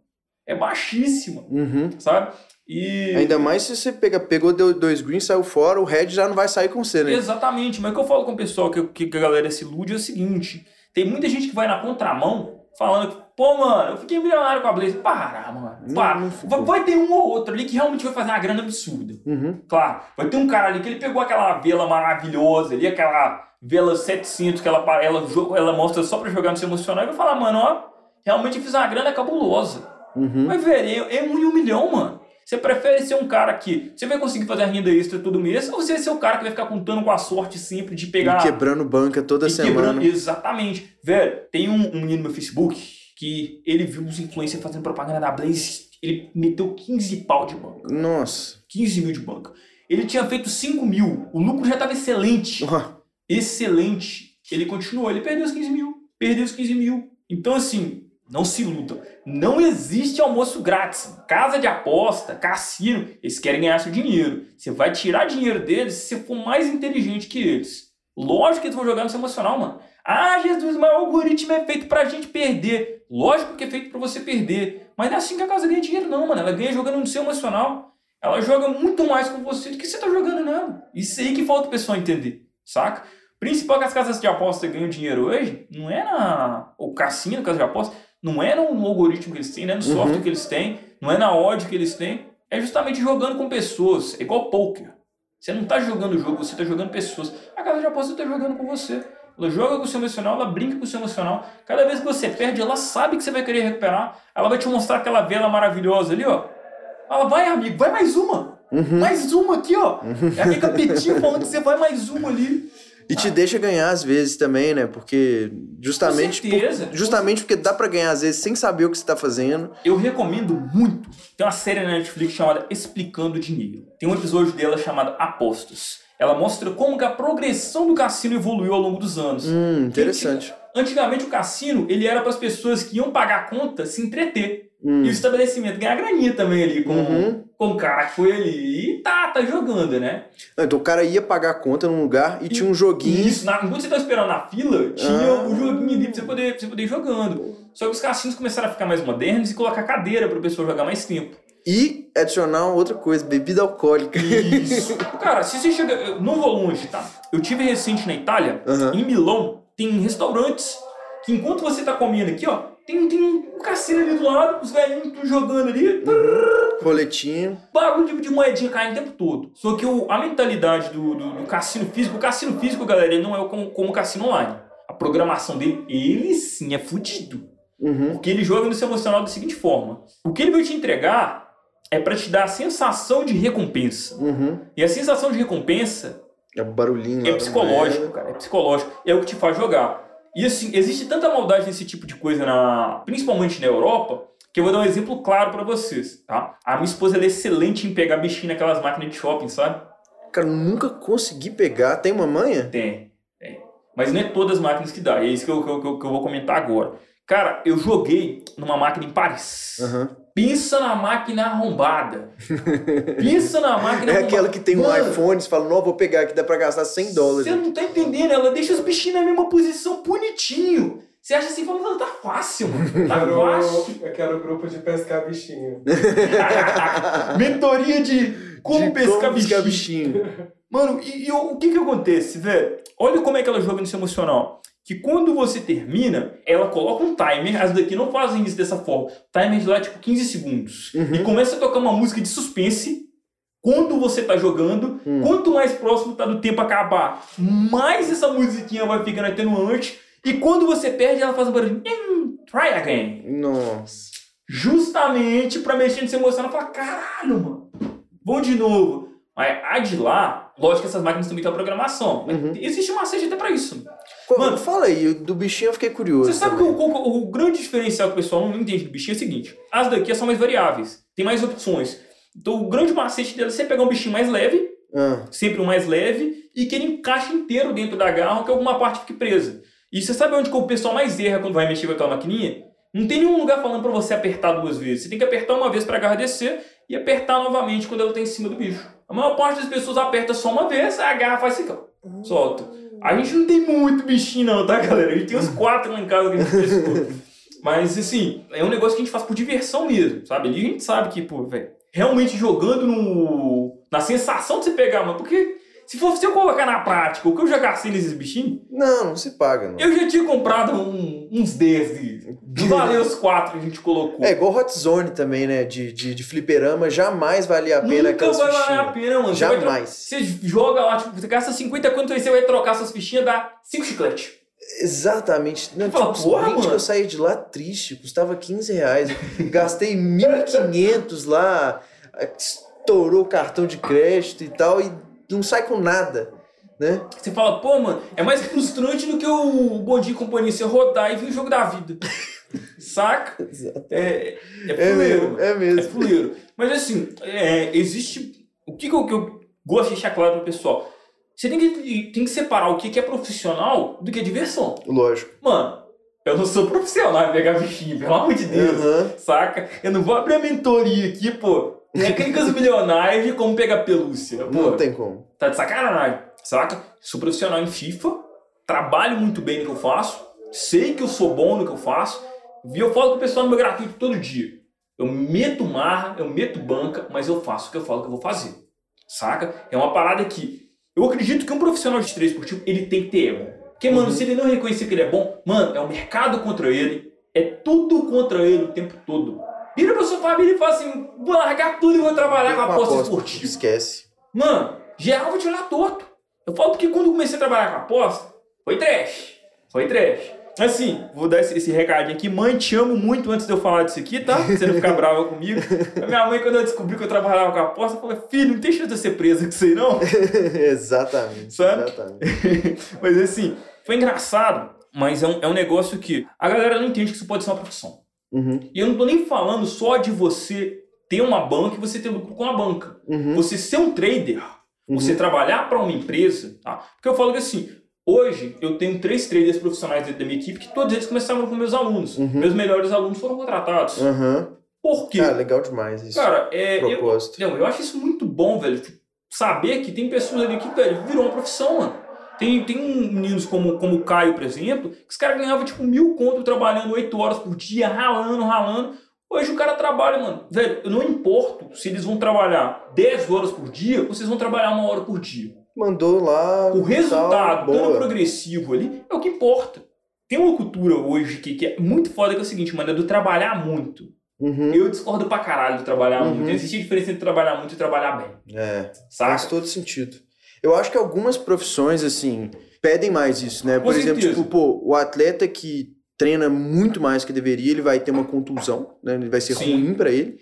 É baixíssima, Uhum. sabe? E. Ainda mais se você pega, pegou dois greens, saiu fora, o red já não vai sair com você, né? Exatamente, mas o que eu falo com o pessoal que, que a galera se ilude é o seguinte: tem muita gente que vai na contramão falando que, pô, mano, eu fiquei milionário com a Blaze. Para, mano. Não- Para. não ficou. vai, ter um ou outro ali que realmente vai fazer uma grana absurda. Uhum. Claro, vai ter um cara ali que ele pegou aquela vela maravilhosa ali, aquela vela 700 que ela, ela, ela mostra só pra jogar no seu emocional e vai falar, mano, ó, realmente eu fiz uma grana cabulosa. Uhum. Mas, velho, é, é um em um milhão, mano. Você prefere ser um cara que você vai conseguir fazer a renda extra todo mês ou você vai ser o cara que vai ficar contando com a sorte sempre de pegar. E quebrando banca toda semana. quebrando- Exatamente. Velho, tem um, um menino no meu Facebook que ele viu os influencers fazendo propaganda da Blaze, ele meteu 15 pau de banca. Nossa. 15 mil de banca. Ele tinha feito 5 mil. O lucro já estava excelente. Ó, Excelente. Ele continuou. Ele perdeu os 15 mil. Perdeu os 15 mil. Então, assim, não se iludam. Não existe almoço grátis. Casa de aposta, cassino, eles querem ganhar seu dinheiro. Você vai tirar dinheiro deles se você for mais inteligente que eles. Lógico que eles vão jogar no seu emocional, mano. Ah, Jesus, mas o algoritmo é feito pra gente perder. Lógico que é feito pra você perder. Mas não é assim que a casa ganha dinheiro, não, mano. Ela ganha jogando no seu emocional. Ela joga muito mais com você do que você tá jogando nela. Isso aí que falta o pessoal entender, saca? Principal que as casas de aposta ganham dinheiro hoje, não é na. O cassino, casa de aposta, não é no algoritmo que eles têm, não é no Uhum. software que eles têm, não é na odd que eles têm. É justamente jogando com pessoas. É igual poker. Você não tá jogando o jogo, você tá jogando pessoas. A casa de aposta tá jogando com você. Ela joga com o seu emocional, ela brinca com o seu emocional. Cada vez que você perde, ela sabe que você vai querer recuperar. Ela vai te mostrar aquela vela maravilhosa ali, ó. Ela vai, amigo, vai mais uma. Uhum. Mais uma aqui, ó. É aquele capetinho falando que você vai mais uma ali. E te deixa ganhar às vezes também, né? Porque justamente, Com certeza. por- justamente porque dá pra ganhar às vezes sem saber o que você tá fazendo. Eu recomendo muito. Tem uma série na Netflix chamada Explicando Dinheiro. Tem um episódio dela chamado Apostos. Ela mostra como que a progressão do cassino evoluiu ao longo dos anos. Hum, interessante. Antigamente o cassino ele era para as pessoas que iam pagar a conta se entreter. Hum. E o estabelecimento ganhar graninha também ali com, Uhum. com o cara que foi ali e tá, tá jogando, né? Ah, Então o cara ia pagar a conta num lugar e tinha um joguinho. Isso, na, enquanto você tá esperando na fila, tinha Ah. o joguinho ali pra você, poder, pra você poder ir jogando. Só que os cassinos começaram a ficar mais modernos e colocar cadeira pra pessoa jogar mais tempo. E adicionar outra coisa, bebida alcoólica. Isso. Cara, se você chega. eu Não vou longe, tá? Eu tive recente na Itália, Aham. em Milão, tem restaurantes que enquanto você tá comendo aqui, ó, tem, tem um cassino ali do lado, os velhinhos tudo jogando ali, Roletinho. bagulho de, de moedinha caindo o tempo todo. Só que o, a mentalidade do, do, do cassino físico, o cassino físico, galera, ele não é como, como o cassino online. A programação dele, ele sim é fudido. Uhum. Porque ele joga no seu emocional da seguinte forma: o que ele vai te entregar é pra te dar a sensação de recompensa. Uhum. E a sensação de recompensa É barulhinho é psicológico, cara. É psicológico. É o que te faz jogar. E assim, existe tanta maldade nesse tipo de coisa, na, principalmente na Europa, que eu vou dar um exemplo claro pra vocês, tá? A minha esposa é excelente em pegar bichinho naquelas máquinas de shopping, sabe? Cara, nunca consegui pegar. Tem uma manha? Tem, tem. Mas não é todas as máquinas que dá. E é isso que eu, que eu, que eu- vou comentar agora. Cara, eu joguei numa máquina em Paris. Aham. Pensa na máquina arrombada. Pensa na máquina É arrombada. aquela que tem um Mano, iPhone, você fala, não, vou pegar aqui, dá pra gastar 100 dólares. Você não tá entendendo, ela deixa os bichinhos na mesma posição, bonitinho. Você acha assim, fala, não, tá fácil, mano. Tá Quero, fácil. eu quero o grupo de pescar bichinho. Mentoria de como De pescar bichinho. bichinho. Mano, e, e o, o que que acontece, velho? Olha como é que ela joga nisso emocional. Que quando você termina, ela coloca um timer. As daqui não fazem isso dessa forma. Timer de lá, tipo, 15 segundos. Uhum. E começa a tocar uma música de suspense. Quando você tá jogando, Hum. quanto mais próximo tá do tempo acabar, mais essa musiquinha vai ficando atenuante. E quando você perde, ela faz um barulho. "Hum, Try again. Nossa. Justamente pra mexer nesse emocional e falar: caralho, mano, vamos de novo. Mas a de lá, lógico que essas máquinas também têm uma programação. mas Uhum. Existe uma macete até pra isso. Mano, fala aí, do bichinho eu fiquei curioso. Você sabe que também. o, o- o grande diferencial que o pessoal não entende do bichinho é o seguinte: as daqui são mais variáveis, tem mais opções. Então o grande macete dela é você pegar um bichinho mais leve, Ah, sempre o mais leve, e que ele encaixa inteiro dentro da garra, que alguma parte fique presa. E você sabe onde que o pessoal mais erra quando vai mexer com aquela maquininha? Não tem nenhum lugar falando pra você apertar duas vezes. Você tem que apertar uma vez pra garra descer e apertar novamente quando ela tá em cima do bicho. A maior parte das pessoas aperta só uma vez, a garra faz assim, ó, solta. A gente não tem muito bichinho não, tá, galera? A gente tem uns quatro lá em casa que a gente pescou. Mas, assim, é um negócio que a gente faz por diversão mesmo, sabe? Ali a gente sabe que, pô, velho, realmente jogando no... na sensação de você pegar, mano, porque se for se eu colocar na prática o que eu já gastei nesses bichinhos, não, não se paga, não. eu já tinha comprado um- uns 10 deles. Não valeu os quatro que a gente colocou. É igual Hot Zone também, né? De, de, de fliperama, jamais valia a pena Nunca vai valer a pena, mano. Você Jamais. Você joga lá, tipo, você gasta 50 quanto você vai trocar suas fichinhas, dá 5 chicletes. Exatamente. Não, Fala, tipo, porra, mano. que eu saí de lá triste, custava 15 reais. Gastei 1.500 lá, estourou o cartão de crédito e tal, e não sai com nada, né? Você fala, pô, mano, é mais frustrante do que o Bom Dia e Companhia você rodar e vir o jogo da vida. Saca? É, é É mesmo, é É mesmo. fuleiro. Mas assim, é, existe. O que, que, eu, que eu gosto de deixar claro pro pessoal? Você tem que, tem que separar o que, que é profissional do que é diversão. Lógico. Mano, eu não sou profissional em pegar bichinho, pelo amor de Deus. Aham. Saca? Eu não vou abrir a mentoria aqui, pô. Técnicas milionárias de como pegar pelúcia. Pô, Não tem como. Tá de sacanagem, saca? Sou profissional em FIFA, trabalho muito bem no que eu faço, sei que eu sou bom no que eu faço, e eu falo com o pessoal no meu gratuito todo dia. Eu meto marra, eu meto banca, mas eu faço o que eu falo que eu vou fazer. Saca? É uma parada que eu acredito que um profissional de três esportivo, ele tem que ter ego. Porque, mano, se ele não reconhecer que ele é bom, mano, é o mercado contra ele, é tudo contra ele o tempo todo. Vira pra sua família e fala assim, vou largar tudo e vou trabalhar com a aposta esportiva. Esquece. Mano, geral vai te olhar torto. Eu falo porque quando comecei a trabalhar com aposta, foi trash. Foi trash. Assim, vou dar esse, esse recadinho aqui. Mãe, te amo muito antes de eu falar disso aqui, tá? Pra você não ficar brava comigo. A minha mãe, quando eu descobri que eu trabalhava com aposta, falou: Filho, não tem chance de eu ser presa com isso aí, não? exatamente. Sabe? Exatamente. mas assim, foi engraçado. Mas é um, é um negócio que a galera não entende que isso pode ser uma profissão. Uhum, E eu não tô nem falando só de você ter uma banca e você ter lucro com a banca. uhum, Você ser um trader uhum. Você trabalhar para uma empresa, tá? Porque eu falo que assim, hoje eu tenho três traders profissionais dentro da minha equipe que todos eles começaram com meus alunos. Uhum. Meus melhores alunos foram contratados. Aham. Por quê? Cara, legal demais isso. Cara, é, eu, Propósito. não, eu acho isso muito bom, velho. Tipo, saber que tem pessoas ali que, velho, virou uma profissão, mano. Tem, tem meninos como, como o Caio, por exemplo, que os caras ganhavam tipo mil conto trabalhando oito horas por dia, ralando, ralando. Hoje o cara trabalha, mano. Velho, eu não importo se eles vão trabalhar 10 horas por dia ou vocês vão trabalhar uma hora por dia. Mandou lá. O resultado, tal, dando progressivo ali, é o que importa. Tem uma cultura hoje que, que é muito foda, que é o seguinte, mano, é do trabalhar muito. Uhum. Eu discordo pra caralho de trabalhar Uhum. muito. Existe a diferença entre trabalhar muito e trabalhar bem. É, Saca? faz todo sentido. Eu acho que algumas profissões, assim, pedem mais isso, né? Com Por exemplo, certeza. tipo, pô, o atleta que treina muito mais que deveria, ele vai ter uma contusão, né? Ele vai ser Sim. ruim pra ele.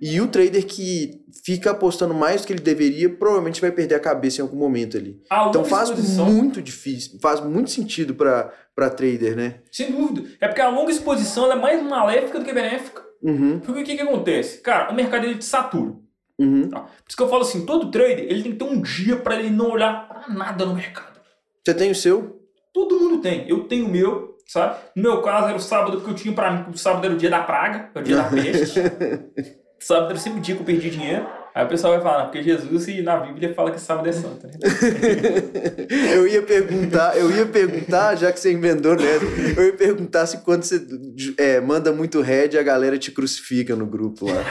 E o trader que fica apostando mais do que ele deveria, provavelmente vai perder a cabeça em algum momento ali. A Então faz exposição, muito difícil, faz muito sentido pra trader, né? sem dúvida. É porque a longa exposição é mais maléfica do que benéfica. Uhum, Porque o que, que acontece? Cara, o mercado ele te satura. Uhum. Tá? Por isso que eu falo assim, todo trader ele tem que ter um dia pra ele não olhar pra nada no mercado. Você tem o seu? Todo mundo tem. Eu tenho o meu. sabe? No meu caso era o sábado, porque eu tinha pra mim, o sábado era o dia da praga, é o dia da peste. sábado era sempre o dia que eu perdi dinheiro. Aí o pessoal vai falar, porque Jesus e na Bíblia fala que sábado é santo, né? eu ia perguntar, eu ia perguntar, já que você inventou né? eu ia perguntar se quando você é, manda muito head, a galera te crucifica no grupo lá.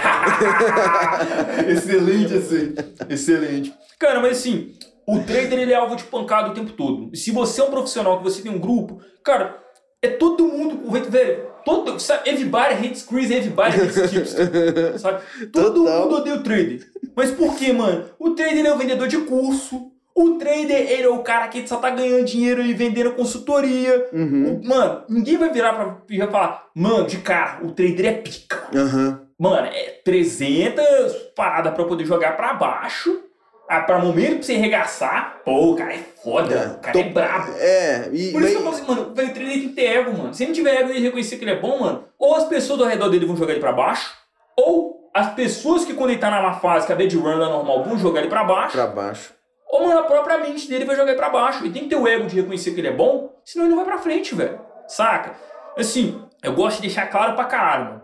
excelente, assim. Excelente. Cara, mas assim, o trader ele é alvo de pancada o tempo todo. E se você é um profissional, que você tem um grupo, cara, é todo mundo, velho, todo, sabe, everybody hates Chris, everybody hates tips, sabe? Todo Total. mundo odeia o trader. Mas por quê, mano? O trader é o vendedor de curso, o trader, ele é o cara que só tá ganhando dinheiro e vendendo consultoria. Uhum. O, mano, ninguém vai virar pra e falar, mano, de cara, o trader é pica. Uhum. Mano, é 300 paradas pra poder jogar pra baixo ah, pra momento pra você arregaçar, pô, o cara é foda, é, o cara tô, é brabo. É, e. Por isso que eu falo assim, mano, o trader tem que ter ego, mano. Se ele não tiver ego e reconhecer que ele é bom, mano, ou as pessoas ao redor dele vão jogar ele pra baixo, ou as pessoas que quando ele tá na fase, que a bad run é normal, vão jogar ele pra baixo. Pra baixo. Ou, mano, a própria mente dele vai jogar ele pra baixo. E tem que ter o ego de reconhecer que ele é bom, senão ele não vai pra frente, velho. Saca? Assim, eu gosto de deixar claro pra caralho, mano.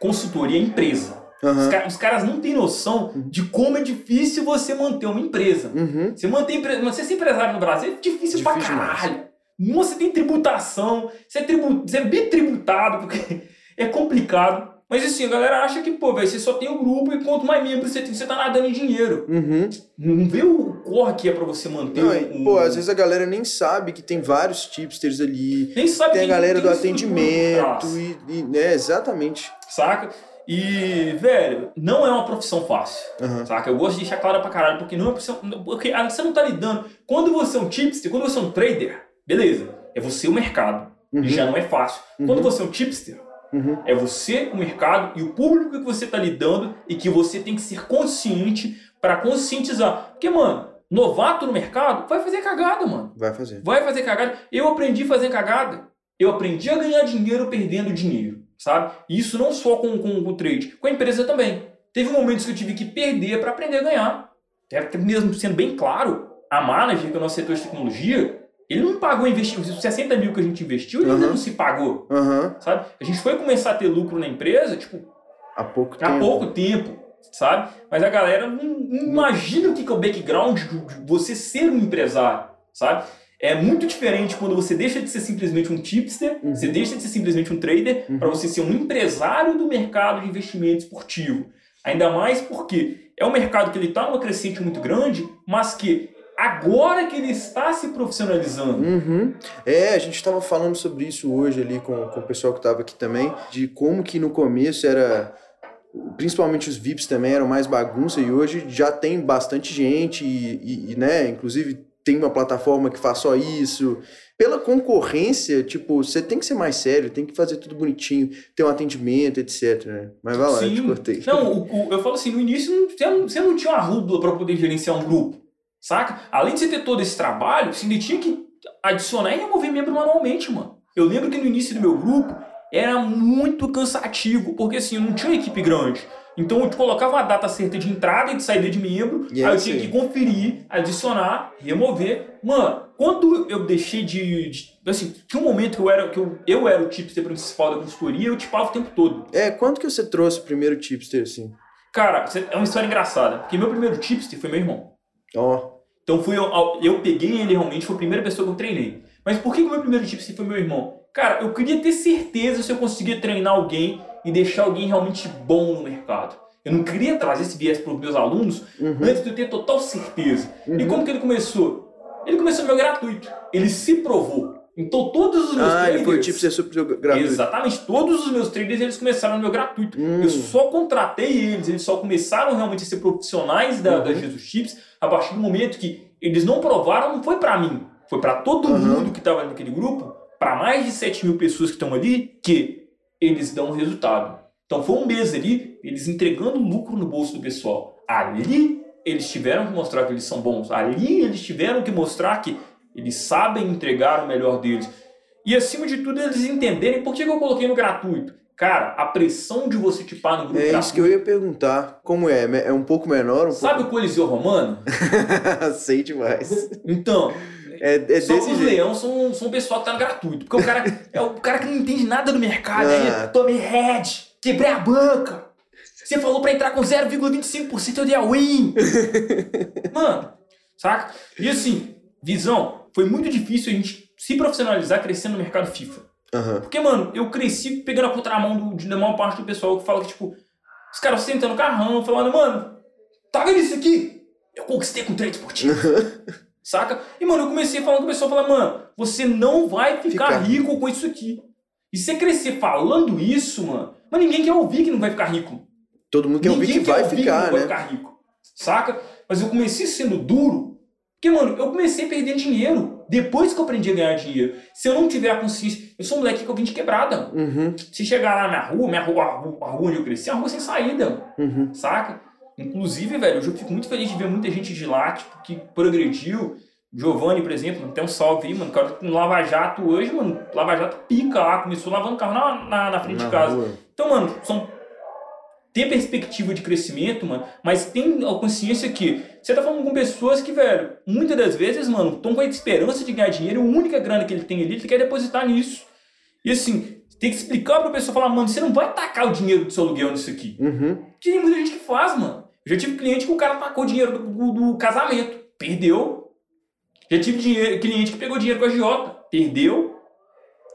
Consultoria é empresa. Uhum. Os, os, caras não têm noção de como é difícil você manter uma empresa. Uhum. Você manter você ser empresário no Brasil é difícil, difícil pra caralho. Você tem tributação, você é, tribu, você é bitributado, porque é complicado. Mas assim, a galera acha que, pô, velho, você só tem o um grupo e quanto mais membros você tem, você tá nadando em dinheiro. Uhum. Não vê o corre que é pra você manter não, um... Pô, às vezes a galera nem sabe que tem vários tipsters ali. Nem sabe Tem a galera tem do atendimento e, e... É, exatamente. Saca? E, velho, não é uma profissão fácil, uhum. saca? Eu gosto de deixar claro pra caralho, porque não é uma profissão. Porque você não tá lidando. Quando você é um tipster, quando você é um trader, beleza, é você o mercado. Uhum. E já não é fácil. Uhum. Quando você é um tipster, uhum. é você o mercado e o público que você tá lidando e que você tem que ser consciente para conscientizar. Porque, mano, novato no mercado vai fazer cagada, mano. Vai fazer. Vai fazer cagada. Eu aprendi a fazer cagada. Eu aprendi a ganhar dinheiro perdendo dinheiro sabe? E isso não só com, com, com o trade, com a empresa também. Teve momentos que eu tive que perder para aprender a ganhar. Até mesmo sendo bem claro, a manager, que é o nosso setor de tecnologia, ele não pagou investimento. Os 60 mil que a gente investiu, ele uhum. ainda não se pagou. Uhum. Sabe? A gente foi começar a ter lucro na empresa, tipo, há pouco há tempo. pouco tempo, sabe? Mas a galera não, não imagina o que é o background de você ser um empresário, sabe? É muito diferente quando você deixa de ser simplesmente um tipster, uhum. você deixa de ser simplesmente um trader, uhum. para você ser um empresário do mercado de investimento esportivo. Ainda mais porque é um mercado que ele está numa crescente muito grande, mas que agora que ele está se profissionalizando. Uhum. É, a gente estava falando sobre isso hoje ali com, com o pessoal que estava aqui também, de como que no começo era principalmente os VIPs também eram mais bagunça e hoje já tem bastante gente e, e, e né, inclusive tem uma plataforma que faz só isso. Pela concorrência, tipo, você tem que ser mais sério, tem que fazer tudo bonitinho, ter um atendimento, etc. Né? Mas vai lá, Sim. eu te cortei. Não, o, o, eu falo assim, no início você não, tinha uma rúdula para poder gerenciar um grupo, saca? Além de você ter todo esse trabalho, você ainda tinha que adicionar e remover membro manualmente, mano. Eu lembro que no início do meu grupo era muito cansativo, porque assim, eu não tinha uma equipe grande. Então eu colocava uma data certa de entrada e de saída de membro, e aí eu tinha que conferir, adicionar, remover. Mano, quando eu deixei de, de. assim, tinha um momento que eu era, que eu, eu era o tipster principal da consultoria, eu tipava o tempo todo. É, quanto que você trouxe o primeiro tipster, assim? Cara, é uma história engraçada, porque meu primeiro tipster foi meu irmão. Ó. Oh. Então fui eu, eu peguei ele realmente, foi a primeira pessoa que eu treinei. Mas por que, que o meu primeiro tipster foi meu irmão? Cara, eu queria ter certeza se eu conseguia treinar alguém e deixar alguém realmente bom no mercado. Eu não queria trazer esse viés para os meus alunos uhum. antes de eu ter total certeza. Uhum. E como que ele começou? Ele começou no meu gratuito. Ele se provou. Então todos os meus ah, traders... Foi tipo ser super gratuito. Exatamente. Todos os meus traders eles começaram no meu gratuito. Hum. Eu só contratei eles. Eles só começaram realmente a ser profissionais da, uhum. da Jesus Chips a partir do momento que eles não provaram, não foi para mim. Foi para todo uhum. mundo que estava naquele grupo, para mais de 7 mil pessoas que estão ali, que eles dão resultado. Então foi um mês ali, eles entregando lucro no bolso do pessoal. Ali eles tiveram que mostrar que eles são bons. Ali eles tiveram que mostrar que eles sabem entregar o melhor deles. E acima de tudo, eles entenderem por que eu coloquei no gratuito. Cara, a pressão de você tipar no grupo É gratuito, isso que eu ia perguntar. Como é? É um pouco menor? Um Sabe pouco... o Coliseu Romano? Sei demais. Então, É, é Só desse que os jeito. leão são, são o pessoal que tá no gratuito. Porque o cara é o cara que não entende nada do mercado. Ah. Aí, tomei head, quebrei a banca. Você falou pra entrar com 0,25% eu dei a win. Mano, saca? E assim, visão, foi muito difícil a gente se profissionalizar crescendo no mercado FIFA. Aham. Porque, mano, eu cresci pegando a contramão do, de, da maior parte do pessoal que fala que, tipo, os caras sentando no carrão, falando, mano, tá vendo isso aqui? Eu conquistei com trade esportivo. Saca? E, mano, eu comecei falando com o pessoal, falando, mano, você não vai ficar Ficar rico com isso aqui. E você crescer falando isso, mano, mas ninguém quer ouvir que não vai ficar rico. Todo mundo quer ouvir Ninguém que vai ouvir ficar, não vai né? ficar rico. Saca? Mas eu comecei sendo duro, porque, mano, eu comecei perdendo dinheiro depois que eu aprendi a ganhar dinheiro. Se eu não tiver a consciência, eu sou um moleque que eu vim de quebrada. Uhum, Se chegar lá na rua, minha rua, a rua, a rua onde eu cresci, é uma rua sem saída, uhum. saca? Inclusive, velho, hoje eu fico muito feliz de ver muita gente de lá, tipo, que progrediu. Giovanni, por exemplo, tem um salve aí, mano. O cara tá no Lava Jato hoje, mano. Lava Jato pica lá, começou lavando carro na, na, na frente Na de casa. rua. Então, mano, são. Tem perspectiva de crescimento, mano, mas tem a consciência que você tá falando com pessoas que, velho, muitas das vezes, mano, estão com a esperança de ganhar dinheiro, a única grana que ele tem ali, ele quer depositar nisso. E assim, tem que explicar pra pessoa falar, mano, você não vai tacar o dinheiro do seu aluguel nisso aqui. Uhum. Que tem muita gente que faz, mano. Já tive cliente que o cara tacou dinheiro do, do- do casamento, perdeu. Já tive dinheiro, cliente que pegou dinheiro com a Giota, perdeu.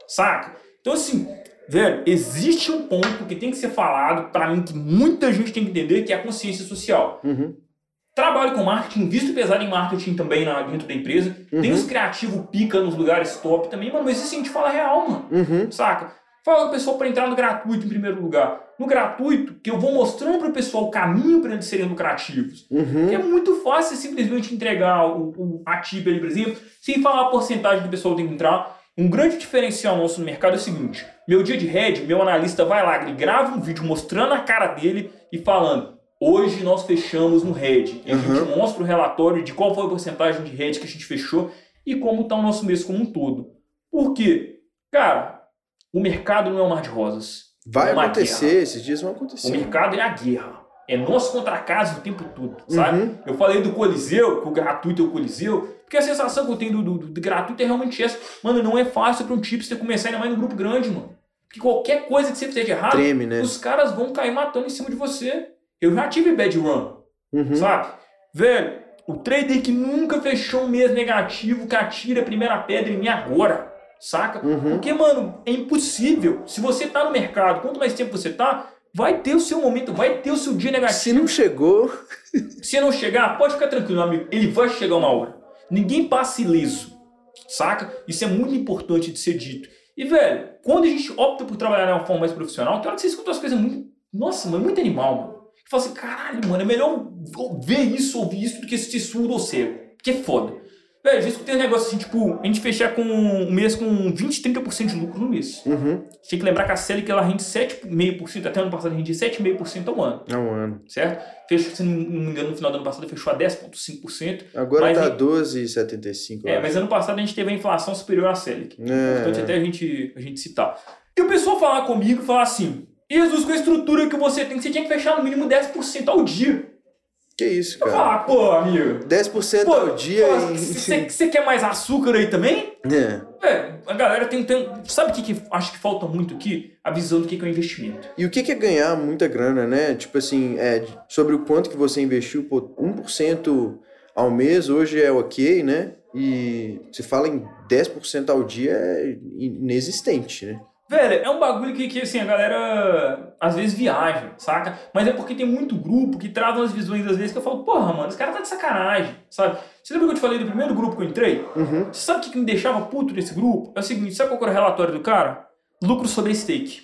Saca? Então, assim, velho, existe um ponto que tem que ser falado, pra mim, que muita gente tem que entender, que é a consciência social. Uhum. Trabalho com marketing, visto pesado em marketing também na, dentro da empresa. Tem Uhum. os criativos pica nos lugares top também, mano, mas isso a gente fala real, mano. Uhum. Saca? Fala o pessoal para entrar no gratuito em primeiro lugar. No gratuito, que eu vou mostrando para o pessoal o caminho para eles serem lucrativos. Uhum. É muito fácil simplesmente entregar o, o ativo ali, por exemplo, sem falar a porcentagem que o pessoal tem que entrar. Um grande diferencial nosso no mercado é o seguinte: meu dia de head, meu analista vai lá, ele grava um vídeo mostrando a cara dele e falando. Hoje nós fechamos no head. E a gente Uhum. mostra o relatório de qual foi a porcentagem de head que a gente fechou e como está o nosso mês como um todo. Por quê? Cara, o mercado não é um mar de rosas. Vai É acontecer, guerra. esses dias vão O acontecer. mercado é a guerra. É nós contra casa o tempo todo, sabe? Uhum. Eu falei do Coliseu, que o gratuito é o Coliseu, porque a sensação que eu tenho do, do, do gratuito é realmente essa. Mano, não é fácil para um tipster começar ainda mais no grupo grande, mano. Porque qualquer coisa que você fizer de errado, Treme, né? os caras vão cair matando em cima de você. Eu já tive bad run, Uhum. sabe? Velho, o trader que nunca fechou um mês negativo, que atira a primeira pedra em mim agora, saca? Uhum. Porque, mano, é impossível. Se você tá no mercado, quanto mais tempo você tá, vai ter o seu momento, vai ter o seu dia negativo. Se não chegou, Se não chegar, pode ficar tranquilo, meu amigo. Ele vai chegar uma hora. Ninguém passa ileso. Saca? Isso é muito importante de ser dito. E, velho, quando a gente opta por trabalhar de uma forma mais profissional, tem hora que você escuta as coisas muito. Nossa, mano, muito animal, mano. Que fala assim, caralho, mano, é melhor ver isso, ouvir isso, do que ser surdo ou cego. Que é foda. Velho, já escutei um negócio assim, tipo, a gente fechar com um mês com 20, 30% de lucro no mês. uhum. Tem que lembrar que a Selic ela rende 7,5%, até ano passado rendia 7,5% ao ano é um ano. certo? Fechou, se não me engano, no final do ano passado fechou a 10,5%. Agora tá em- 12,75. eu É, acho. mas ano passado a gente teve a inflação superior à Selic. É. Importante até a gente, a gente citar. E o pessoal falar comigo e falar assim: Jesus, com a estrutura que você tem, você tinha que fechar no mínimo 10% ao dia. Que isso, Eu cara? falar, pô, amigo. 10% Pô, ao dia pô, e... você você quer mais açúcar aí também? É. É, a galera tem. tem sabe o que, que acho que falta muito aqui? A visão do que, que é o investimento. E o que que é ganhar muita grana, né? Tipo assim, é, sobre o quanto que você investiu, pô, 1% ao mês hoje é ok, né? E se fala em 10% ao dia é inexistente, né? Velho, é um bagulho que, que assim, a galera às vezes viaja, saca? Mas é porque tem muito grupo que traz umas visões às vezes que eu falo, porra, mano, esse cara tá de sacanagem, sabe? Você lembra que eu te falei do primeiro grupo que eu entrei? Uhum. Você sabe o que, que me deixava puto nesse grupo? É o seguinte, sabe qual era o relatório do cara? Lucro sobre stake.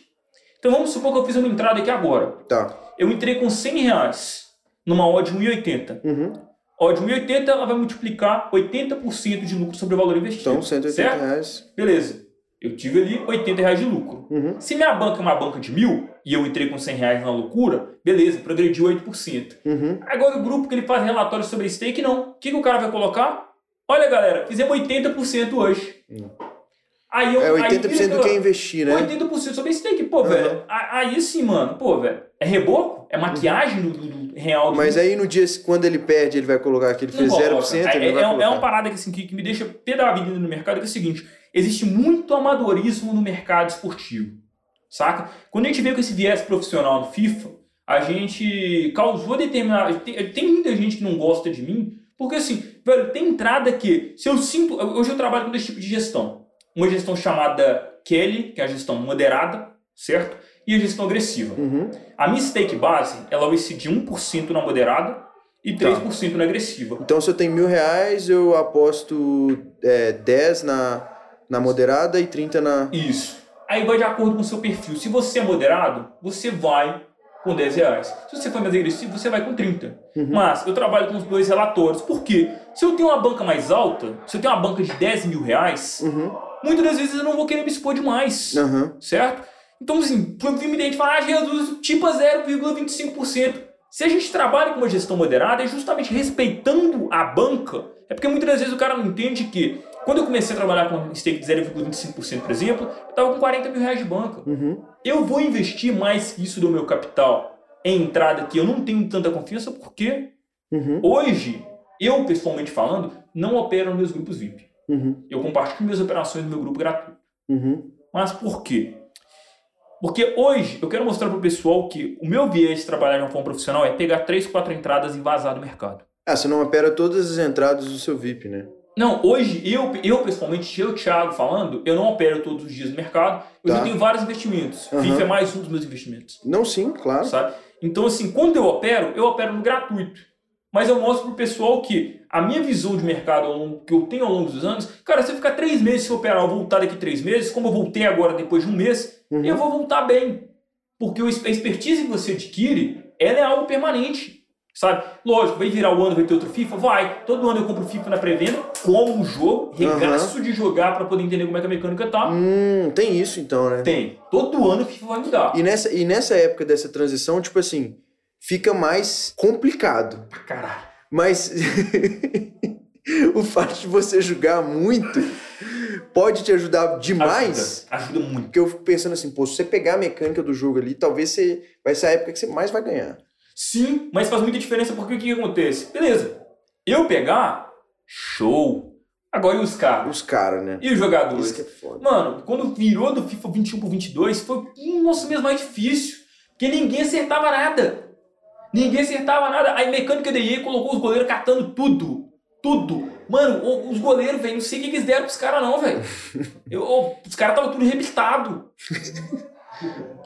Então vamos supor que eu fiz uma entrada aqui agora. Tá. Eu entrei com 100 reais numa odd 1,80. Uhum. Odd 1,80 ela vai multiplicar 80% de lucro sobre o valor investido. Então, 180 certo? reais. Beleza. Eu tive ali 80 reais de lucro. Uhum. Se minha banca é uma banca de mil e eu entrei com 100 reais na loucura, beleza, progrediu 8%. Uhum. Agora o grupo que ele faz relatório sobre stake, não. O que, que o cara vai colocar? Olha, galera, fizemos 80% hoje. Hum. Aí eu, É aí 80% vira do que é investir, né? 80% sobre stake, pô, velho. a- Aí sim, mano, pô, velho. É reboco? É maquiagem do, do- real do Mas aí no dia, quando ele perde, ele vai colocar que ele Não fez coloca. 0%, É, ele é, vai é colocar. uma parada que, assim, que, que me deixa pé da vida no mercado, que é o seguinte: existe muito amadorismo no mercado esportivo. Saca? Quando a gente veio com esse viés profissional no FIFA, a gente causou determinada. Tem, tem muita gente que não gosta de mim, porque assim, velho, tem entrada que, se eu sinto. Hoje eu trabalho com dois tipos de gestão. Uma gestão chamada Kelly, que é a gestão moderada, certo? E a gestão agressiva. Uhum. A minha stake base, ela vai ser de 1% na moderada e 3% na agressiva. Então, se eu tenho mil reais, eu aposto é, 10 na, na moderada e 30 na. Isso. Aí vai de acordo com o seu perfil. Se você é moderado, você vai com 10 reais. Se você for mais agressivo, você vai com 30. Uhum. Mas eu trabalho com os dois relatórios. Por quê? Se eu tenho uma banca mais alta, se eu tenho uma banca de 10 mil reais, Uhum. muitas das vezes eu não vou querer me expor demais. Aham. Certo? Então, assim, muita gente fala, ah, Jesus, tipo a 0,25%. Se a gente trabalha com uma gestão moderada, é justamente respeitando a banca. É porque muitas das vezes o cara não entende que, quando eu comecei a trabalhar com stake de 0,25%, por exemplo, eu estava com 40 mil reais de banca. Uhum. Eu vou investir mais que isso do meu capital em entrada que eu não tenho tanta confiança, porque Uhum. hoje, eu pessoalmente falando, não opero nos meus grupos VIP. Uhum. Eu compartilho minhas operações no meu grupo gratuito. Uhum. Mas por quê? Porque hoje eu quero mostrar para o pessoal que o meu viés de trabalhar de uma forma profissional é pegar três, quatro entradas e vazar do mercado. Ah, você não opera todas as entradas do seu VIP, né? Não, hoje eu, eu pessoalmente, eu, Thiago, falando, eu não opero todos os dias no mercado. Hoje Tá. eu tenho vários investimentos. Aham. FIFA é mais um dos meus investimentos. Não, sim, claro. sabe? Então, assim, quando eu opero, eu opero no gratuito. Mas eu mostro pro pessoal que a minha visão de mercado longo- que eu tenho ao longo dos anos, cara, se eu ficar três meses sem operar, eu voltar daqui três meses, como eu voltei agora depois de um mês, Uhum. eu vou voltar bem. Porque a expertise que você adquire, ela é algo permanente. Sabe? Lógico, vai virar o ano, vai ter outro FIFA? Vai. Todo ano eu compro FIFA na pré-venda, como o jogo, regaço de jogar pra poder entender como é que a mecânica tá. Hum, tem isso então, né? Tem. Todo ano o FIFA vai mudar. E nessa, e nessa época dessa transição, tipo assim, fica mais complicado. Pra caralho. Mas o fato de você jogar muito pode te ajudar demais. Ajuda, ajuda muito. Porque eu fico pensando assim, pô, se você pegar a mecânica do jogo ali, talvez você, vai ser a época que você mais vai ganhar. Sim, mas faz muita diferença porque o que, que acontece? Beleza, eu pegar, show. Agora e os caras? Os caras, né? E os jogadores? Isso que é foda. Mano, quando virou do FIFA 21 pro 22, foi o nosso mês mais difícil. Porque ninguém acertava nada. Ninguém acertava nada. Aí mecânica da EA colocou os goleiros catando tudo. Tudo. Mano, os goleiros, velho, não sei o que eles deram pros caras, não, velho. Os caras estavam tudo reabilitado.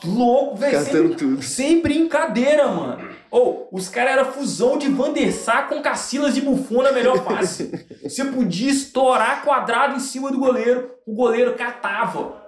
Louco, velho. Sem, tudo. sem brincadeira, mano. Ou, os caras eram fusão de Van der Sar com Cacilas de Buffon na melhor fase. Você podia estourar quadrado em cima do goleiro, o goleiro catava.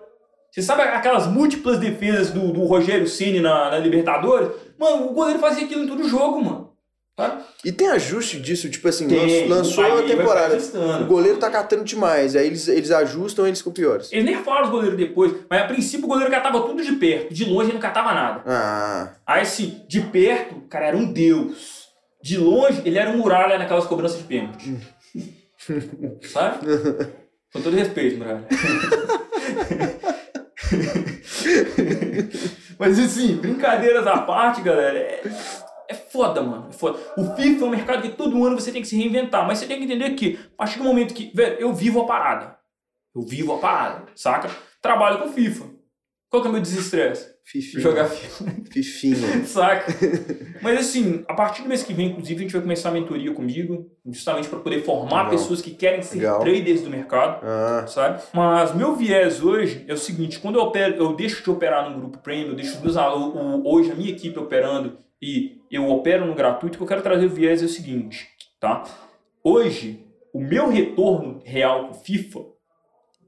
Você sabe aquelas múltiplas defesas do, do Rogério Ceni na, na Libertadores? Mano, o goleiro fazia aquilo em todo jogo, mano. Tá? E tem ajuste disso, tipo assim, Tem, lançou a temporada. O goleiro tá catando demais, aí eles, eles ajustam eles ficam piores. Eles nerfaram os goleiros depois, mas a princípio o goleiro catava tudo de perto, de longe ele não catava nada. Ah, Aí assim, de perto, o cara era um deus. De longe, ele era um muralha naquelas cobranças de pênalti. Sabe? Com todo respeito, muralha. Mas assim, brincadeiras à parte, galera, é, é foda, mano. É foda. O FIFA é um mercado que todo ano você tem que se reinventar, mas você tem que entender que, a partir do momento que, velho, eu vivo a parada. Eu vivo a parada, saca? Trabalho com FIFA. Qual que é o meu desestresse? fifinha. Jogar FIFA. Fifinha. Saca? Mas assim, a partir do mês que vem, inclusive, a gente vai começar a mentoria comigo, justamente para poder formar Legal. pessoas que querem ser Legal. traders do mercado, Ah, sabe? Mas meu viés hoje é o seguinte, quando eu opero, eu deixo de operar num grupo premium, eu deixo os meus alu- o- hoje a minha equipe operando e eu opero no gratuito, o que eu quero trazer o viés é o seguinte, tá? Hoje, o meu retorno real com FIFA,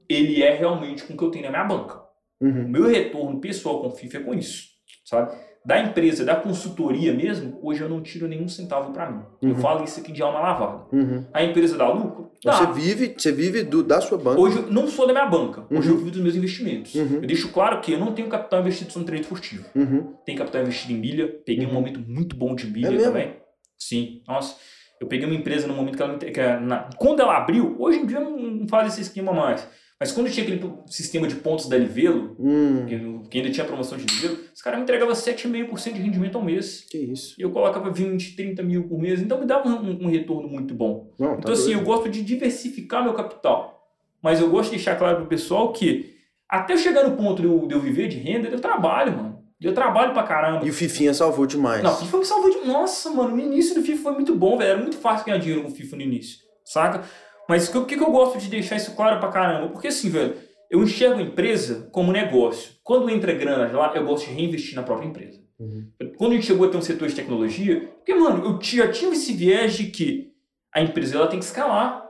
ele é realmente com o que eu tenho na minha banca. O uhum. meu retorno pessoal com o FIFA é com isso, sabe? Da empresa, da consultoria mesmo, hoje eu não tiro nenhum centavo para mim. Eu Uhum. falo isso aqui de alma lavada. Uhum. A empresa dá lucro? Então Dá. Você vive, você vive do, da sua banca. Hoje eu não sou da minha banca, hoje Uhum. eu vivo dos meus investimentos. Uhum. Eu deixo claro que eu não tenho capital investido no trade esportivo. Uhum. Tem capital investido em milha, peguei um Uhum. momento muito bom de milha É também. Sim, nossa. Eu peguei uma empresa no momento que ela que é na- quando ela abriu, hoje em dia não faz esse esquema mais. Mas quando tinha aquele sistema de pontos da Livelo, Hum, que, ainda tinha promoção de Livelo, os caras me entregavam 7,5% de rendimento ao mês. que isso. E eu colocava 20, 30 mil por mês, então me dava um, um retorno muito bom. Não, tá Então, assim, eu doido. gosto de diversificar meu capital. Mas eu gosto de deixar claro pro pessoal que até eu chegar no ponto de eu, de eu viver de renda, eu trabalho, mano. Eu trabalho pra caramba. E o Fifinha salvou demais. Não, FIFA me salvou de. Nossa, mano, no início do FIFA foi muito bom, velho. Era muito fácil ganhar dinheiro com FIFA no início, saca? Mas o que, que eu gosto de deixar isso claro pra caramba? Porque assim, velho, eu enxergo a empresa como negócio. Quando entra grana lá, eu gosto de reinvestir na própria empresa. Uhum. Quando a gente chegou a ter um setor de tecnologia, porque, mano, eu já tinha esse viés de que a empresa ela tem que escalar.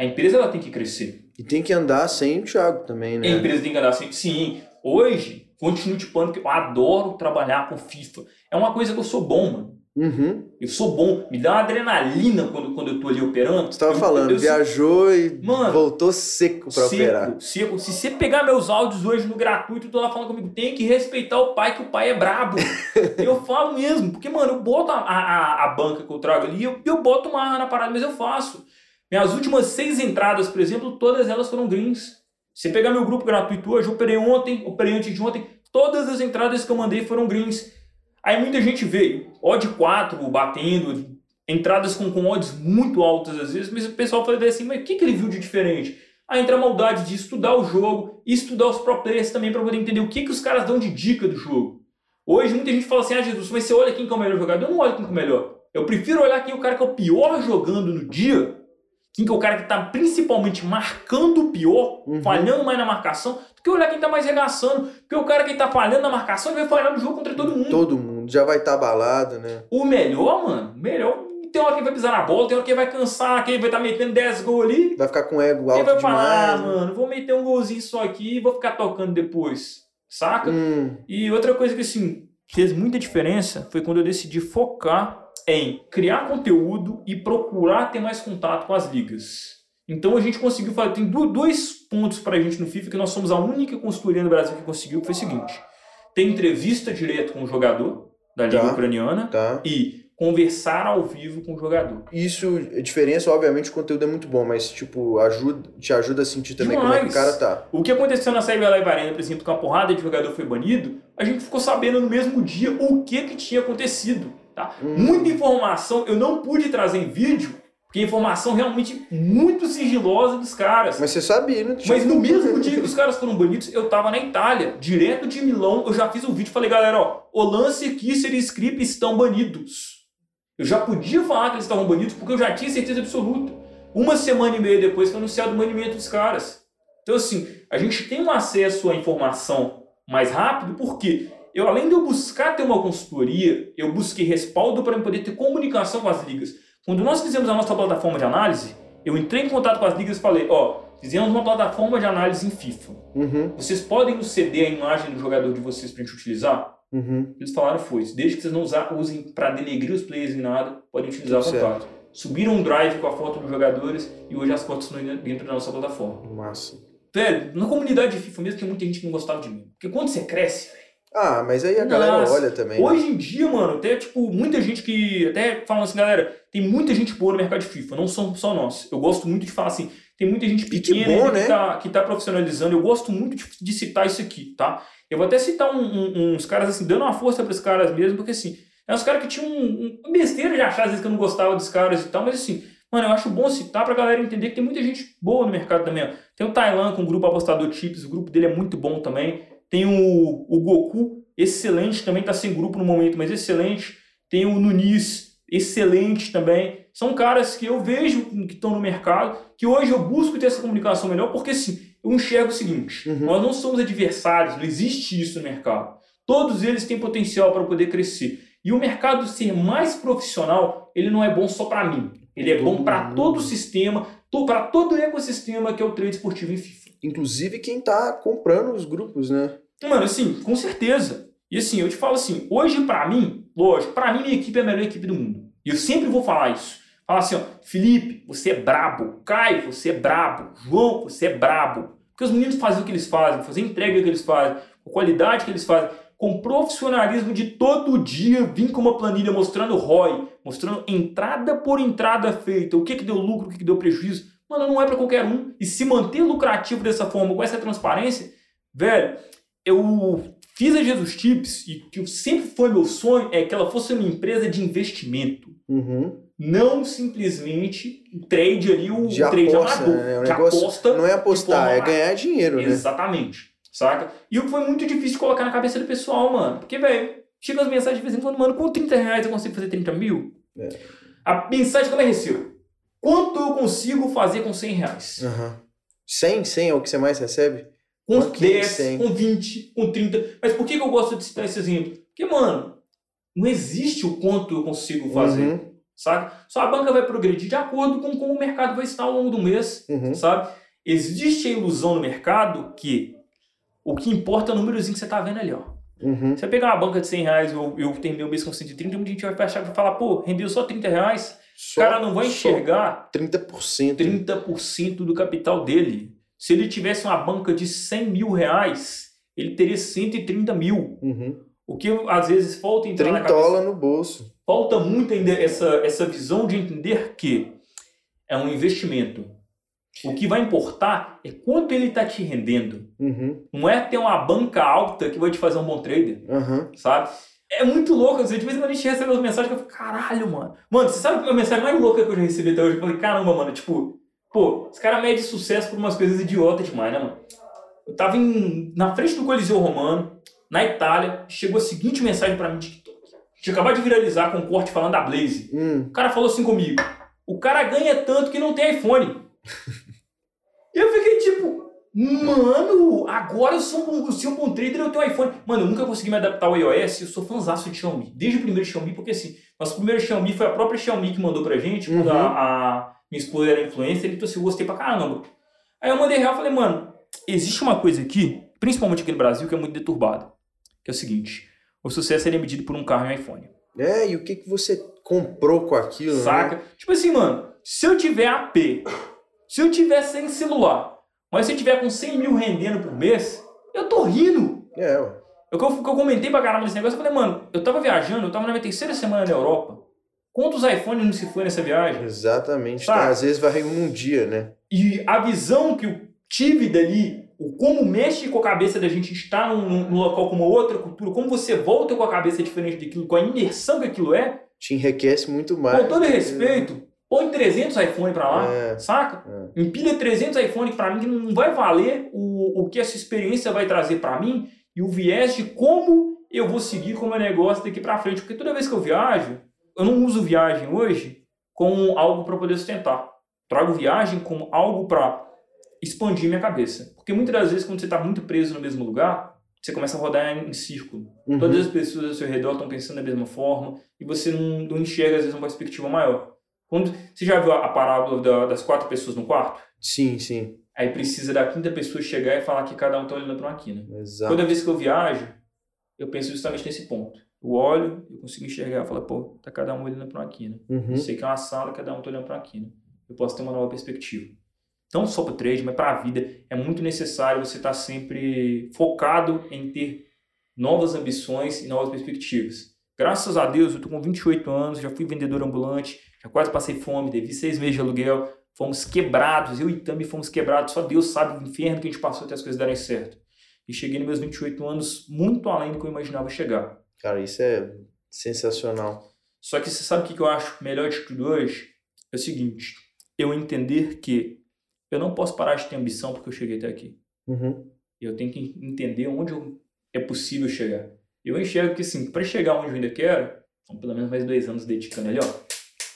A empresa ela tem que crescer. E tem que andar sem o Thiago também, A né? empresa tem que andar assim. Sim, hoje, continuo te falando que eu adoro trabalhar com FIFA. É uma coisa que eu sou bom, mano. Uhum. Eu sou bom. Me dá uma adrenalina quando, quando eu tô ali operando. Você tava Eu- falando, eu, viajou e Mano, voltou seco pra operar. Seco, seco. Se você pegar meus áudios hoje no gratuito, tu lá falando comigo, tem que respeitar o pai, que o pai é brabo. eu falo mesmo, porque, mano, eu boto a, a, a banca que eu trago ali, eu, eu boto uma arma na parada, mas eu faço. Minhas últimas seis entradas, por exemplo, todas elas foram greens. Se você pegar meu grupo gratuito hoje, eu operei ontem, operei antes de ontem, todas as entradas que eu mandei foram greens. Aí muita gente veio, odd 4 batendo, entradas com, com odds muito altas às vezes, mas o pessoal fala assim, mas o que, que ele viu de diferente? Aí entra a maldade de estudar o jogo e estudar os pro players também para poder entender o que, que os caras dão de dica do jogo. Hoje muita gente fala assim, ah Jesus, mas você olha quem que é o melhor jogador? Eu não olho quem que é o melhor. Eu prefiro olhar quem é o cara que é o pior jogando no dia, quem que é o cara que está principalmente marcando o pior, Uhum. falhando mais na marcação, do que olhar quem está mais regaçando. Porque o cara que está falhando na marcação, ele vai falhar no jogo contra todo mundo. Todo mundo já vai estar abalado, né? O melhor, mano, o melhor, tem hora que ele vai pisar na bola, tem hora que ele vai cansar, que ele vai estar metendo 10 gols ali. Vai ficar com ego Ele alto vai falar, ah, demais. né? mano, vou meter um golzinho só aqui e vou ficar tocando depois. Saca? Hum, E outra coisa que, assim, fez muita diferença foi quando eu decidi focar em criar conteúdo e procurar ter mais contato com as ligas. Então a gente conseguiu fazer. Tem do- dois pontos pra gente no FIFA que nós somos a única consultoria no Brasil que conseguiu, que foi o seguinte: tem entrevista direto com o jogador da Liga Tá. Ucraniana tá. e conversar ao vivo com o jogador. Isso, a diferença, obviamente, o conteúdo é muito bom, mas, tipo, ajuda, te ajuda a sentir também como é que o Demais. cara tá. O que aconteceu na Cyber Live Arena, por exemplo, que uma porrada de jogador foi banido, a gente ficou sabendo no mesmo dia o que, que tinha acontecido. Tá? Hum. Muita informação eu não pude trazer em vídeo, porque é informação realmente muito sigilosa dos caras. Mas você sabia, né? Mas no mesmo dia que os caras foram banidos, eu tava na Itália, direto de Milão, eu já fiz um vídeo e falei, galera, ó, o Lance, Kisser e Script estão banidos. Eu já podia falar que eles estavam banidos porque eu já tinha certeza absoluta. Uma semana e meia depois foi anunciado o banimento dos caras. Então, assim, a gente tem um acesso à informação mais rápido porque eu, além de eu buscar ter uma consultoria, eu busquei respaldo para poder ter comunicação com as ligas. Quando nós fizemos a nossa plataforma de análise, eu entrei em contato com as ligas e falei, ó, fizemos uma plataforma de análise em FIFA. Uhum, Vocês podem nos ceder a imagem do jogador de vocês pra gente utilizar? uhum. Eles falaram foi, desde que vocês não usem para denegrir os players nem nada, podem utilizar Tudo vontade. Subiram um drive com a foto dos jogadores e hoje as fotos estão dentro da nossa plataforma. Massa. Velho, na comunidade de FIFA mesmo tinha muita gente que não gostava de mim. Porque quando você cresce, Ah, mas aí a galera Nossa. olha também. né? Hoje em dia, mano, até tipo, muita gente que. Até falam assim, galera, tem muita gente boa no mercado de FIFA, não são só nós. Eu gosto muito de falar assim, tem muita gente E que pequena bom, né? que, tá, que tá profissionalizando. Eu gosto muito de, de citar isso aqui, tá? Eu vou até citar um- um- uns caras assim, dando uma força para os caras mesmo, porque assim, é uns caras que tinham um, um besteira de achar às vezes que eu não gostava dos caras e tal, mas assim, mano, eu acho bom citar pra galera entender que tem muita gente boa no mercado também. ó. Tem o Tailan com o grupo Apostador Chips, o grupo dele é muito bom também. Tem o, o Goku, excelente, também tá sem grupo no momento, mas excelente. Tem o Nunis, excelente também. São caras que eu vejo que estão no mercado, que hoje eu busco ter essa comunicação melhor, porque assim, eu enxergo o seguinte: Uhum. nós não somos adversários, não existe isso no mercado. Todos eles têm potencial para poder crescer. E o mercado ser mais profissional, ele não é bom só para mim. Ele é bom Todo para todo o sistema, para todo o ecossistema que é o trade esportivo em FIFA. Inclusive quem tá comprando os grupos, né? Mano, assim, com certeza. E assim, eu te falo assim, hoje pra mim, lógico, pra mim minha equipe é a melhor equipe do mundo. E eu sempre vou falar isso. Falar assim, ó, Felipe, você é brabo. Caio, você é brabo. João, você é brabo. Porque os meninos fazem o que eles fazem, fazem a entrega que eles fazem, com a qualidade que eles fazem, com profissionalismo de todo dia vir com uma planilha mostrando ROI, mostrando entrada por entrada feita, o que, que deu lucro, o que, que deu prejuízo. Mano, não é para qualquer um. E se manter lucrativo dessa forma, com essa transparência, velho, eu fiz a Jesus Tips e que sempre foi meu sonho é que ela fosse uma empresa de investimento. Uhum. Não simplesmente trade ali, o De trade aposta, amador. né? O de negócio aposta. não é apostar, de é ganhar dinheiro, né? Exatamente. Saca? E o que foi muito difícil de colocar na cabeça do pessoal, mano. Porque, velho, chega as mensagens de vez em quando, mano, com 30 reais eu consigo fazer 30 mil? É. A mensagem que eu recebo. Quanto eu consigo fazer com 100 reais? Aham. 100, 100 é o que você mais recebe? Com Ok, 10, 100. com 20, com 30. Mas por que, que eu gosto de citar esse exemplo? Porque, mano, não existe o quanto eu consigo fazer. Uhum, Sabe? Só a banca vai progredir de acordo com como o mercado vai estar ao longo do mês. uhum. Sabe? Existe a ilusão no mercado que o que importa é o númerozinho que você tá vendo ali, ó. Uhum. Você pegar uma banca de 100 reais, eu, eu terminei o mês com 130, muita gente vai achar que vai falar, pô, rendeu só 30 reais. Só, o cara não vai enxergar 30%. 30% do capital dele. Se ele tivesse uma banca de 100 mil reais, ele teria 130 mil. Uhum. O que às vezes falta entrar na cabeça. No bolso. Falta muito ainda essa, essa visão de entender que é um investimento. O que vai importar é quanto ele está te rendendo. Uhum. Não é ter uma banca alta que vai te fazer um bom trader. Aham. sabe? É muito louco, assim, de vez em quando a gente recebe umas mensagens que eu fico, caralho, mano. Mano, você sabe que a mensagem mais louca que eu já recebi até hoje? Eu falei, caramba, mano, tipo, pô, esse cara mede sucesso por umas coisas idiotas demais, né, mano? Eu tava em, na frente do Coliseu Romano, na Itália, chegou a seguinte mensagem pra mim no TikTok. Tinha acabado de viralizar com um corte falando da Blaze. Hum. O cara falou assim comigo, o cara ganha tanto que não tem iPhone. E eu fiquei tipo, mano, agora eu sou um, eu um trader, eu tenho iPhone. Mano, eu nunca consegui me adaptar ao iOS, eu sou fãzaço de Xiaomi. Desde o primeiro Xiaomi, porque assim, nosso primeiro Xiaomi foi a própria Xiaomi que mandou pra gente, quando Uhum. a, a minha esposa era influencer, ele falou assim, eu gostei pra caramba. Aí eu mandei real e falei, mano, existe uma coisa aqui, principalmente aqui no Brasil, que é muito deturbada. Que é o seguinte, o sucesso ele é medido por um carro e um iPhone. É, e o que, que você comprou com aquilo, né? Saca? Tipo assim, mano, se eu tiver AP, se eu tiver sem celular, mas se eu tiver com 100 mil rendendo por mês, eu tô rindo. É, ué. Eu, eu, eu comentei pra caramba desse negócio, eu falei, mano, eu tava viajando, eu tava na minha terceira semana na Europa. Quantos iPhones não se foi nessa viagem? Exatamente. Tá, às vezes vai um dia, né? E a visão que eu tive dali, o como mexe com a cabeça da gente estar num, num local com uma outra cultura, como você volta com a cabeça diferente daquilo, com a imersão que aquilo é, Te enriquece muito mais. com todo respeito, põe 300 iPhone pra lá, É. saca? Empilha 300 iPhone pra mim que não vai valer o, o que essa experiência vai trazer pra mim e o viés de como eu vou seguir com o meu negócio daqui pra frente. Porque toda vez que eu viajo, eu não uso viagem hoje como algo para poder sustentar. Trago viagem como algo para expandir minha cabeça. Porque muitas das vezes, quando você está muito preso no mesmo lugar, você começa a rodar em, em círculo. Uhum. Todas as pessoas ao seu redor estão pensando da mesma forma e você não, não enxerga, às vezes, uma perspectiva maior. Quando, você já viu a, parábola da- das quatro pessoas no quarto? Sim, sim. Aí precisa da quinta pessoa chegar e falar que cada um está olhando para uma quina. Exato. Toda vez que eu viajo, eu penso justamente nesse ponto. Eu olho, eu consigo enxergar, falo, pô, tá cada um olhando para uma quina. Uhum. Eu sei que é uma sala, cada um tá olhando para uma quina. Eu posso ter uma nova perspectiva. Não só para o trade, mas para a vida. É muito necessário você estar sempre focado em ter novas ambições e novas perspectivas. Graças a Deus, eu tô com 28 anos, já fui vendedor ambulante, já quase passei fome, devi seis meses de aluguel, fomos quebrados, eu e Tami fomos quebrados, só Deus sabe o inferno que a gente passou até as coisas darem certo. E cheguei nos meus 28 anos muito além do que eu imaginava chegar. Cara, isso é sensacional. Só que você sabe o que eu acho melhor de tudo hoje? É o seguinte, eu entender que eu não posso parar de ter ambição porque eu cheguei até aqui. Uhum. Eu tenho que entender onde é possível chegar. Eu enxergo que, assim, para chegar onde eu ainda quero, são pelo menos mais dois anos dedicando ali, ó.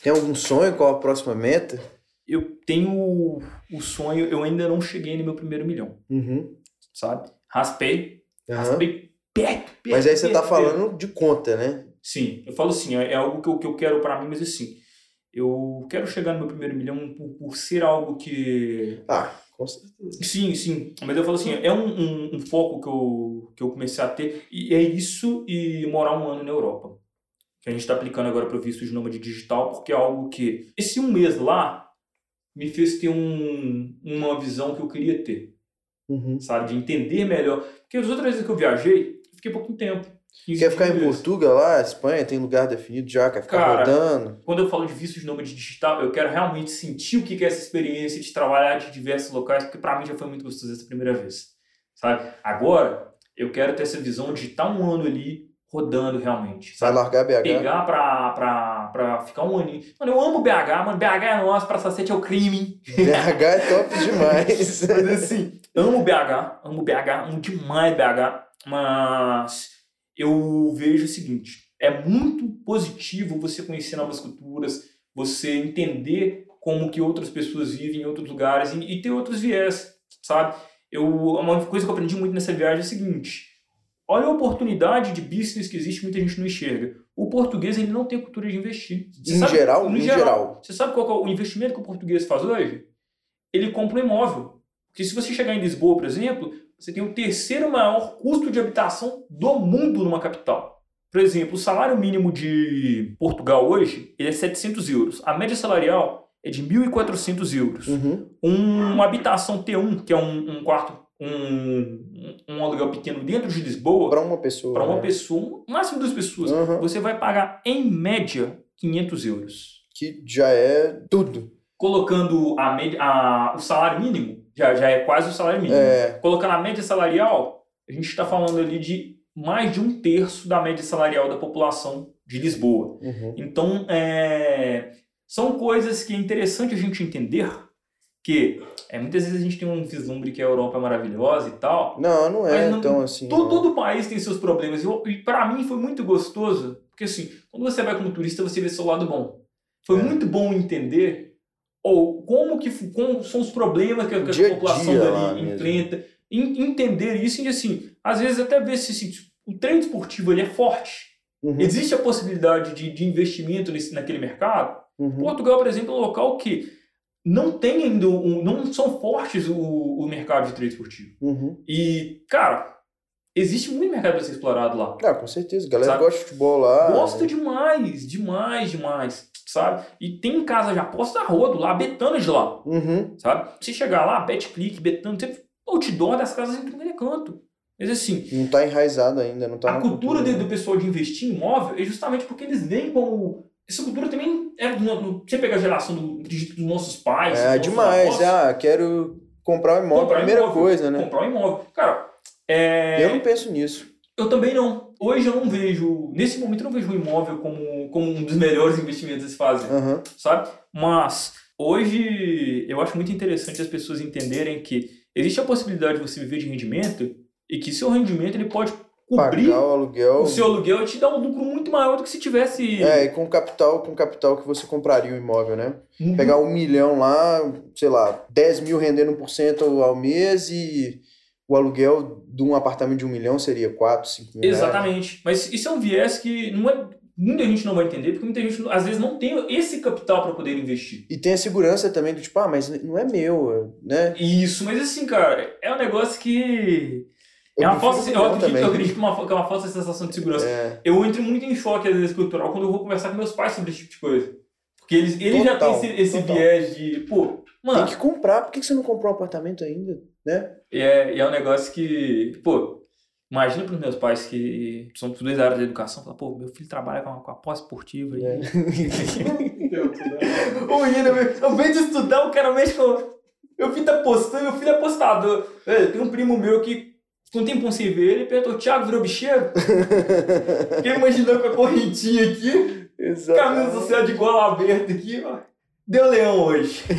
Tem algum sonho? Qual a próxima meta? Eu tenho o, o sonho, eu ainda não cheguei no meu primeiro milhão, Uhum. sabe? Raspei, Aham. raspei perto, perto. Mas aí você tá perto, perto. falando de conta, né? Sim, eu falo assim, é algo que eu, que eu quero pra mim, mas assim, eu quero chegar no meu primeiro milhão por, por ser algo que. Ah, com certeza. Sim, sim, mas eu falo assim, é um, um, um foco que eu, que eu comecei a ter, e é isso e morar um ano na Europa. Que a gente está aplicando agora para o visto de nômade digital, porque é algo que. Esse um mês lá me fez ter um, uma visão que eu queria ter Uhum. sabe? De entender melhor. Porque as outras vezes que eu viajei, eu fiquei pouco tempo. 15 Quer ficar em dias. Portugal lá, Espanha, tem lugar definido já, quer ficar Cara, rodando. Quando eu falo de visto de nômade digital, eu quero realmente sentir o que é essa experiência de trabalhar de diversos locais, porque pra mim já foi muito gostoso essa primeira vez, sabe? Agora, eu quero ter essa visão de estar um ano ali rodando realmente, Vai sabe? largar BH. Pegar pra, pra, pra ficar um aninho. Mano, eu amo BH, mano. BH é nosso, Praça 7 é o crime. BH é top demais. Mas assim, amo BH, amo BH, amo demais BH, mas eu vejo o seguinte: é muito positivo você conhecer novas culturas, você entender como que outras pessoas vivem em outros lugares e, e ter outros viés, sabe? Eu, uma coisa que eu aprendi muito nessa viagem é o seguinte: olha a oportunidade de business que existe, muita gente não enxerga. O português ele não tem cultura de investir. Você Em sabe- geral, no em geral. Você sabe qual é o investimento que o português faz hoje? Ele compra um imóvel. Porque se você chegar em Lisboa, por exemplo, você tem o terceiro maior custo de habitação do mundo numa capital. Por exemplo, o salário mínimo de Portugal hoje é 700 euros. A média salarial é de 1.400 euros. Uhum. Um- uma habitação T1, que é um, um quarto, um, um aluguel pequeno dentro de Lisboa, Pra uma pessoa. para uma né? pessoa, máximo duas pessoas, Uhum. você vai pagar em média 500 euros. Que já é tudo. Colocando a a, o salário mínimo, já, já é quase o salário mínimo. É. Colocando a média salarial, a gente está falando ali de mais de um terço da média salarial da população de Lisboa. Uhum. Então, é, são coisas que é interessante a gente entender que é, muitas vezes a gente tem um vislumbre que a Europa é maravilhosa e tal. Não, não é não- tão assim. Todo, todo país tem seus problemas. E, e para mim foi muito gostoso, porque assim, quando você vai como turista, você vê seu lado bom. Foi É. muito bom entender ou como que como são os problemas que, a- que a população dia dali enfrenta. En- entender isso e assim, às vezes até ver se assim, o treino esportivo ele é forte. Uhum. Existe a possibilidade de, de investimento nesse, naquele mercado. Uhum. Portugal, por exemplo, é um local que não tem ainda, um, não são fortes o, o mercado de treino esportivo. Uhum. E, cara, existe muito mercado para ser explorado lá. Ah, com certeza. A galera Sabe? gosta de futebol lá. Gosta demais, demais, demais, sabe? E tem casa de aposta a rodo lá, betando de lá, Uhum. sabe? Você chegar lá, bet-click, betando, você outdoor das casas em é canto. Mas assim, Não tá enraizado ainda, não tá a na cultura né? do, pessoal de investir em imóvel é justamente porque eles veem como... Essa cultura também é... do- do- Você pega a geração do, dos nossos pais... É dos demais. Ah, quero comprar um imóvel. comprar Primeira imóvel, coisa, né? Comprar um imóvel. Cara, é... Eu não penso nisso. Eu também não. Hoje eu não vejo, nesse momento eu não vejo o imóvel como, como um dos melhores investimentos a se fazer, Aham. sabe? Mas hoje eu acho muito interessante as pessoas entenderem que existe a possibilidade de você viver de rendimento e que seu rendimento ele pode cobrir Pagar o aluguel. o seu aluguel e te dar um lucro muito maior do que se tivesse É, e com capital, com capital que você compraria o imóvel, né? Uhum. Pegar um milhão lá, sei lá, 10 mil rendendo 1% ao mês e o aluguel de um apartamento de um milhão seria 4, 5 mil reais. Exatamente. Mas isso é um viés que não é, muita gente não vai entender, porque muita gente às vezes não tem esse capital para poder investir. E tem a segurança também do tipo, ah, mas não é meu, né? Isso, mas assim, cara, é um negócio que. É uma falsa, eu acredito, eu acredito que, uma, que é uma falsa sensação de segurança. É, Eu entro muito em choque, às vezes, cultural, quando eu vou conversar com meus pais sobre esse tipo de coisa. Porque eles, eles já têm Total, esse, esse total. viés de, pô, tem mano, que comprar. Por que você não comprou um apartamento ainda, né? e é, e é um negócio que, pô, imagina para os meus pais que são dois áreas da educação, falar, pô, meu filho trabalha com a, com a pós-esportiva. É. Ô menino, eu venho de estudar, o cara mexe com. Meu filho tá postando, meu filho é postador. É, Tem um primo meu que, com um tempo sem ver, ele perguntou: Thiago virou bicheiro? Fiquei imaginando com a correntinha aqui, Exato. camisa social de gola aberta aqui, ó. Deu leão hoje.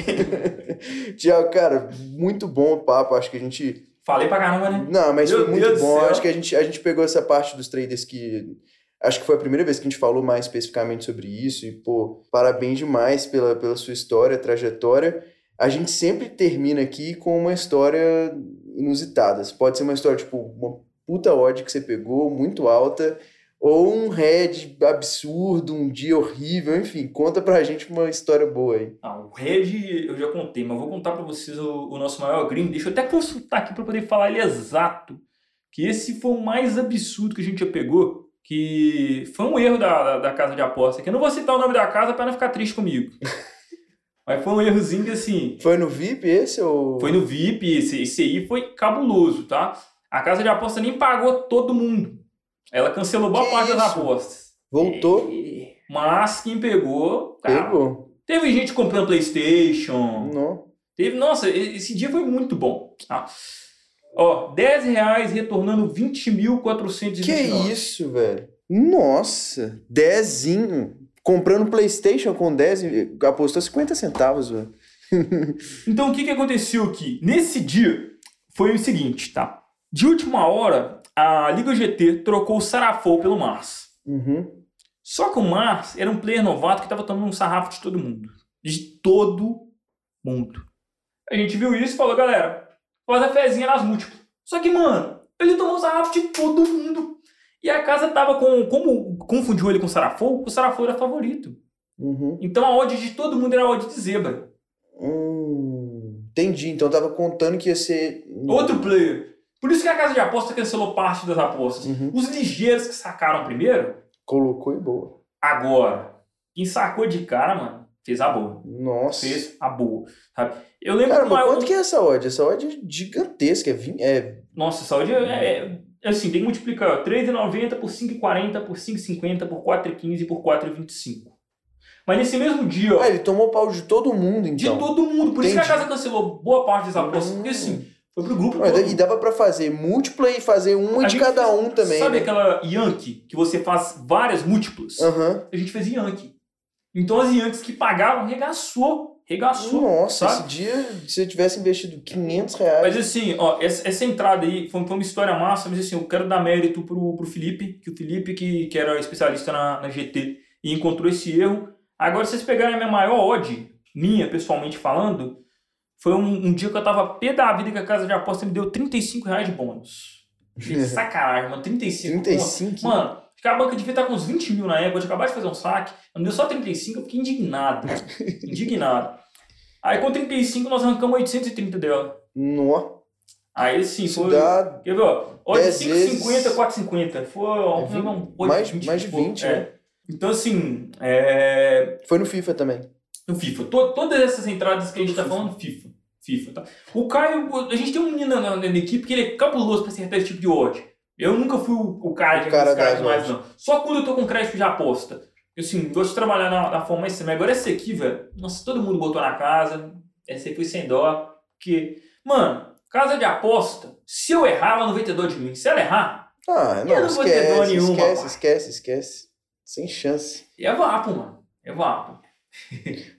Tiago, cara, muito bom o papo. Acho que a gente Falei pra caramba, né? Não, mas Meu foi muito Deus bom. Acho que a gente, a gente pegou essa parte dos traders que. Acho que foi a primeira vez que a gente falou mais especificamente sobre isso. E, pô, parabéns demais pela, pela sua história, trajetória. A gente sempre termina aqui com uma história inusitada. Pode ser uma história, tipo, uma puta odd que você pegou, muito alta, ou um head absurdo, um dia horrível, enfim, conta pra gente uma história boa aí. Ah, o Red eu já contei, mas vou contar pra vocês o, o nosso maior green. Deixa eu até consultar aqui pra poder falar ele exato. Que esse foi o mais absurdo que a gente já pegou. Que foi um erro da, da, da casa de aposta. Que eu não vou citar o nome da casa pra não ficar triste comigo. mas foi um errozinho que assim. Foi no VIP esse ou. Foi no VIP, esse, esse aí foi cabuloso, tá? A casa de aposta nem pagou todo mundo. Ela cancelou boa Que parte das isso? apostas. Voltou? É, Mas quem pegou, cara, Pegou. teve gente comprando Playstation. Não. Teve, nossa, e- esse dia foi muito bom. Ah. Ó, 10 reais retornando 20.429. Que isso, velho? Nossa, dezinho. Comprando Playstation com 10, apostou 50 centavos, velho. Então o que, que aconteceu aqui? Nesse dia foi o seguinte, tá? De última hora, a Liga GT trocou o Sarafou pelo Mars. Uhum. Só que o Mars era um player novato que tava tomando um sarrafo de todo mundo. De todo mundo. A gente viu isso e falou, galera, faz a fezinha nas múltiplas. Só que, mano, ele tomou um sarrafo de todo mundo. E a casa tava com. Como confundiu ele com o Sarafou, o Sarafou era favorito. Uhum. Então a odd de todo mundo era a odd de zebra. Hum, entendi. Então tava contando que ia ser. Outro player. Por isso que a casa de aposta cancelou parte das apostas. Uhum. Os ligeiros que sacaram primeiro, Colocou e boa. agora. Quem sacou de cara, mano, fez a boa. Nossa. Fez a boa. Sabe? Eu lembro Cara, mas quanto que é essa odd? Essa odd é gigantesca. É, é Nossa, saúde é, é- é assim, tem que multiplicar ó, 3,90 por 5,40 por 5,50 por 4,15 por 4,25. Mas nesse mesmo dia, ó, Ah, ele tomou pau de todo mundo, de então. todo mundo. Por isso que a Entendi. casa cancelou boa parte das apostas. Hum. Porque assim, foi pro grupo. Mas e dava pra fazer múltipla e fazer uma A de cada fez- um também, Sabe né? aquela Yankee que você faz várias múltiplas? Aham. A gente fez Yankee. Então as Yankees que pagavam, regaçou. Regaçou. Nossa, sabe? esse dia, se eu tivesse investido 500 reais... Mas assim, ó, essa, essa entrada aí foi, foi uma história massa, mas assim, eu quero dar mérito pro, pro Felipe, que o Felipe, que, que era especialista na, na GT, e encontrou esse erro. Agora, se vocês pegarem a minha maior odd, minha, pessoalmente falando, foi um, um dia que eu tava pé da vida que a casa de aposta me deu 35 reais de bônus. Gente, Sacanagem, mano, 35. 35? Mano, acho que a banca devia estar com uns 20 mil na época, eu tinha acabado de fazer um saque, não deu só 35, eu fiquei indignado. indignado. Aí com 35 nós arrancamos 830 dela. Nó. Aí sim, Isso foi. dá Quer ver, ó? Olha, 10 5,50, vezes- 4,50. Foi É vinte- um, mais- 20, mais de pô, 20, é. né? Então, assim, é, Foi no FIFA também. no FIFA. To- todas essas entradas que a gente tá falando, FIFA. FIFA, tá? O Caio, a gente tem um menino na, na- equipe que ele é cabuloso pra acertar esse tipo de odd. Eu nunca fui o, o cara de cara demais, odds. não. Só quando eu tô com crédito de aposta. Eu, assim, gosto de trabalhar na, na forma mais simples. Agora essa aqui, velho, nossa, todo mundo botou na casa. Essa aí foi sem dó. Porque, mano, casa de aposta, se eu errar, ela não vai ter dó de mim. Se ela errar, Ah, Eu não, não vou ter dó esquece, nenhuma, esquece, esquece, esquece. Sem chance. é vapo, mano. É vapo.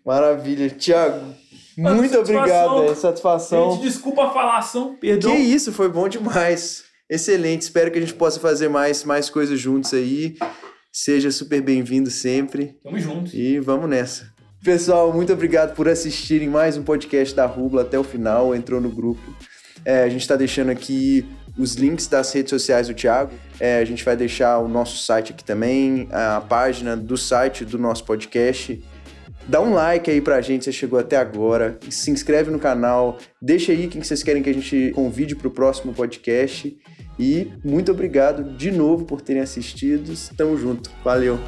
Maravilha. Tiago, Mano, muito satisfação. obrigado, velho. Satisfação. Gente, desculpa a falação, perdão. Que isso, foi bom demais. Excelente. Espero que a gente possa fazer mais, mais coisas juntos aí. Seja super bem-vindo sempre. Tamo junto. E vamos nessa. Pessoal, muito obrigado por assistirem mais um podcast da Rubla até o final. Entrou no grupo. É, a gente está deixando aqui os links das redes sociais do Thiago. É, a gente vai deixar o nosso site aqui também, a página do site do nosso podcast. Dá um like aí pra gente, se chegou até agora. Se inscreve no canal. Deixa aí quem que vocês querem que a gente convide pro próximo podcast. E muito obrigado de novo por terem assistido. Tamo junto. Valeu.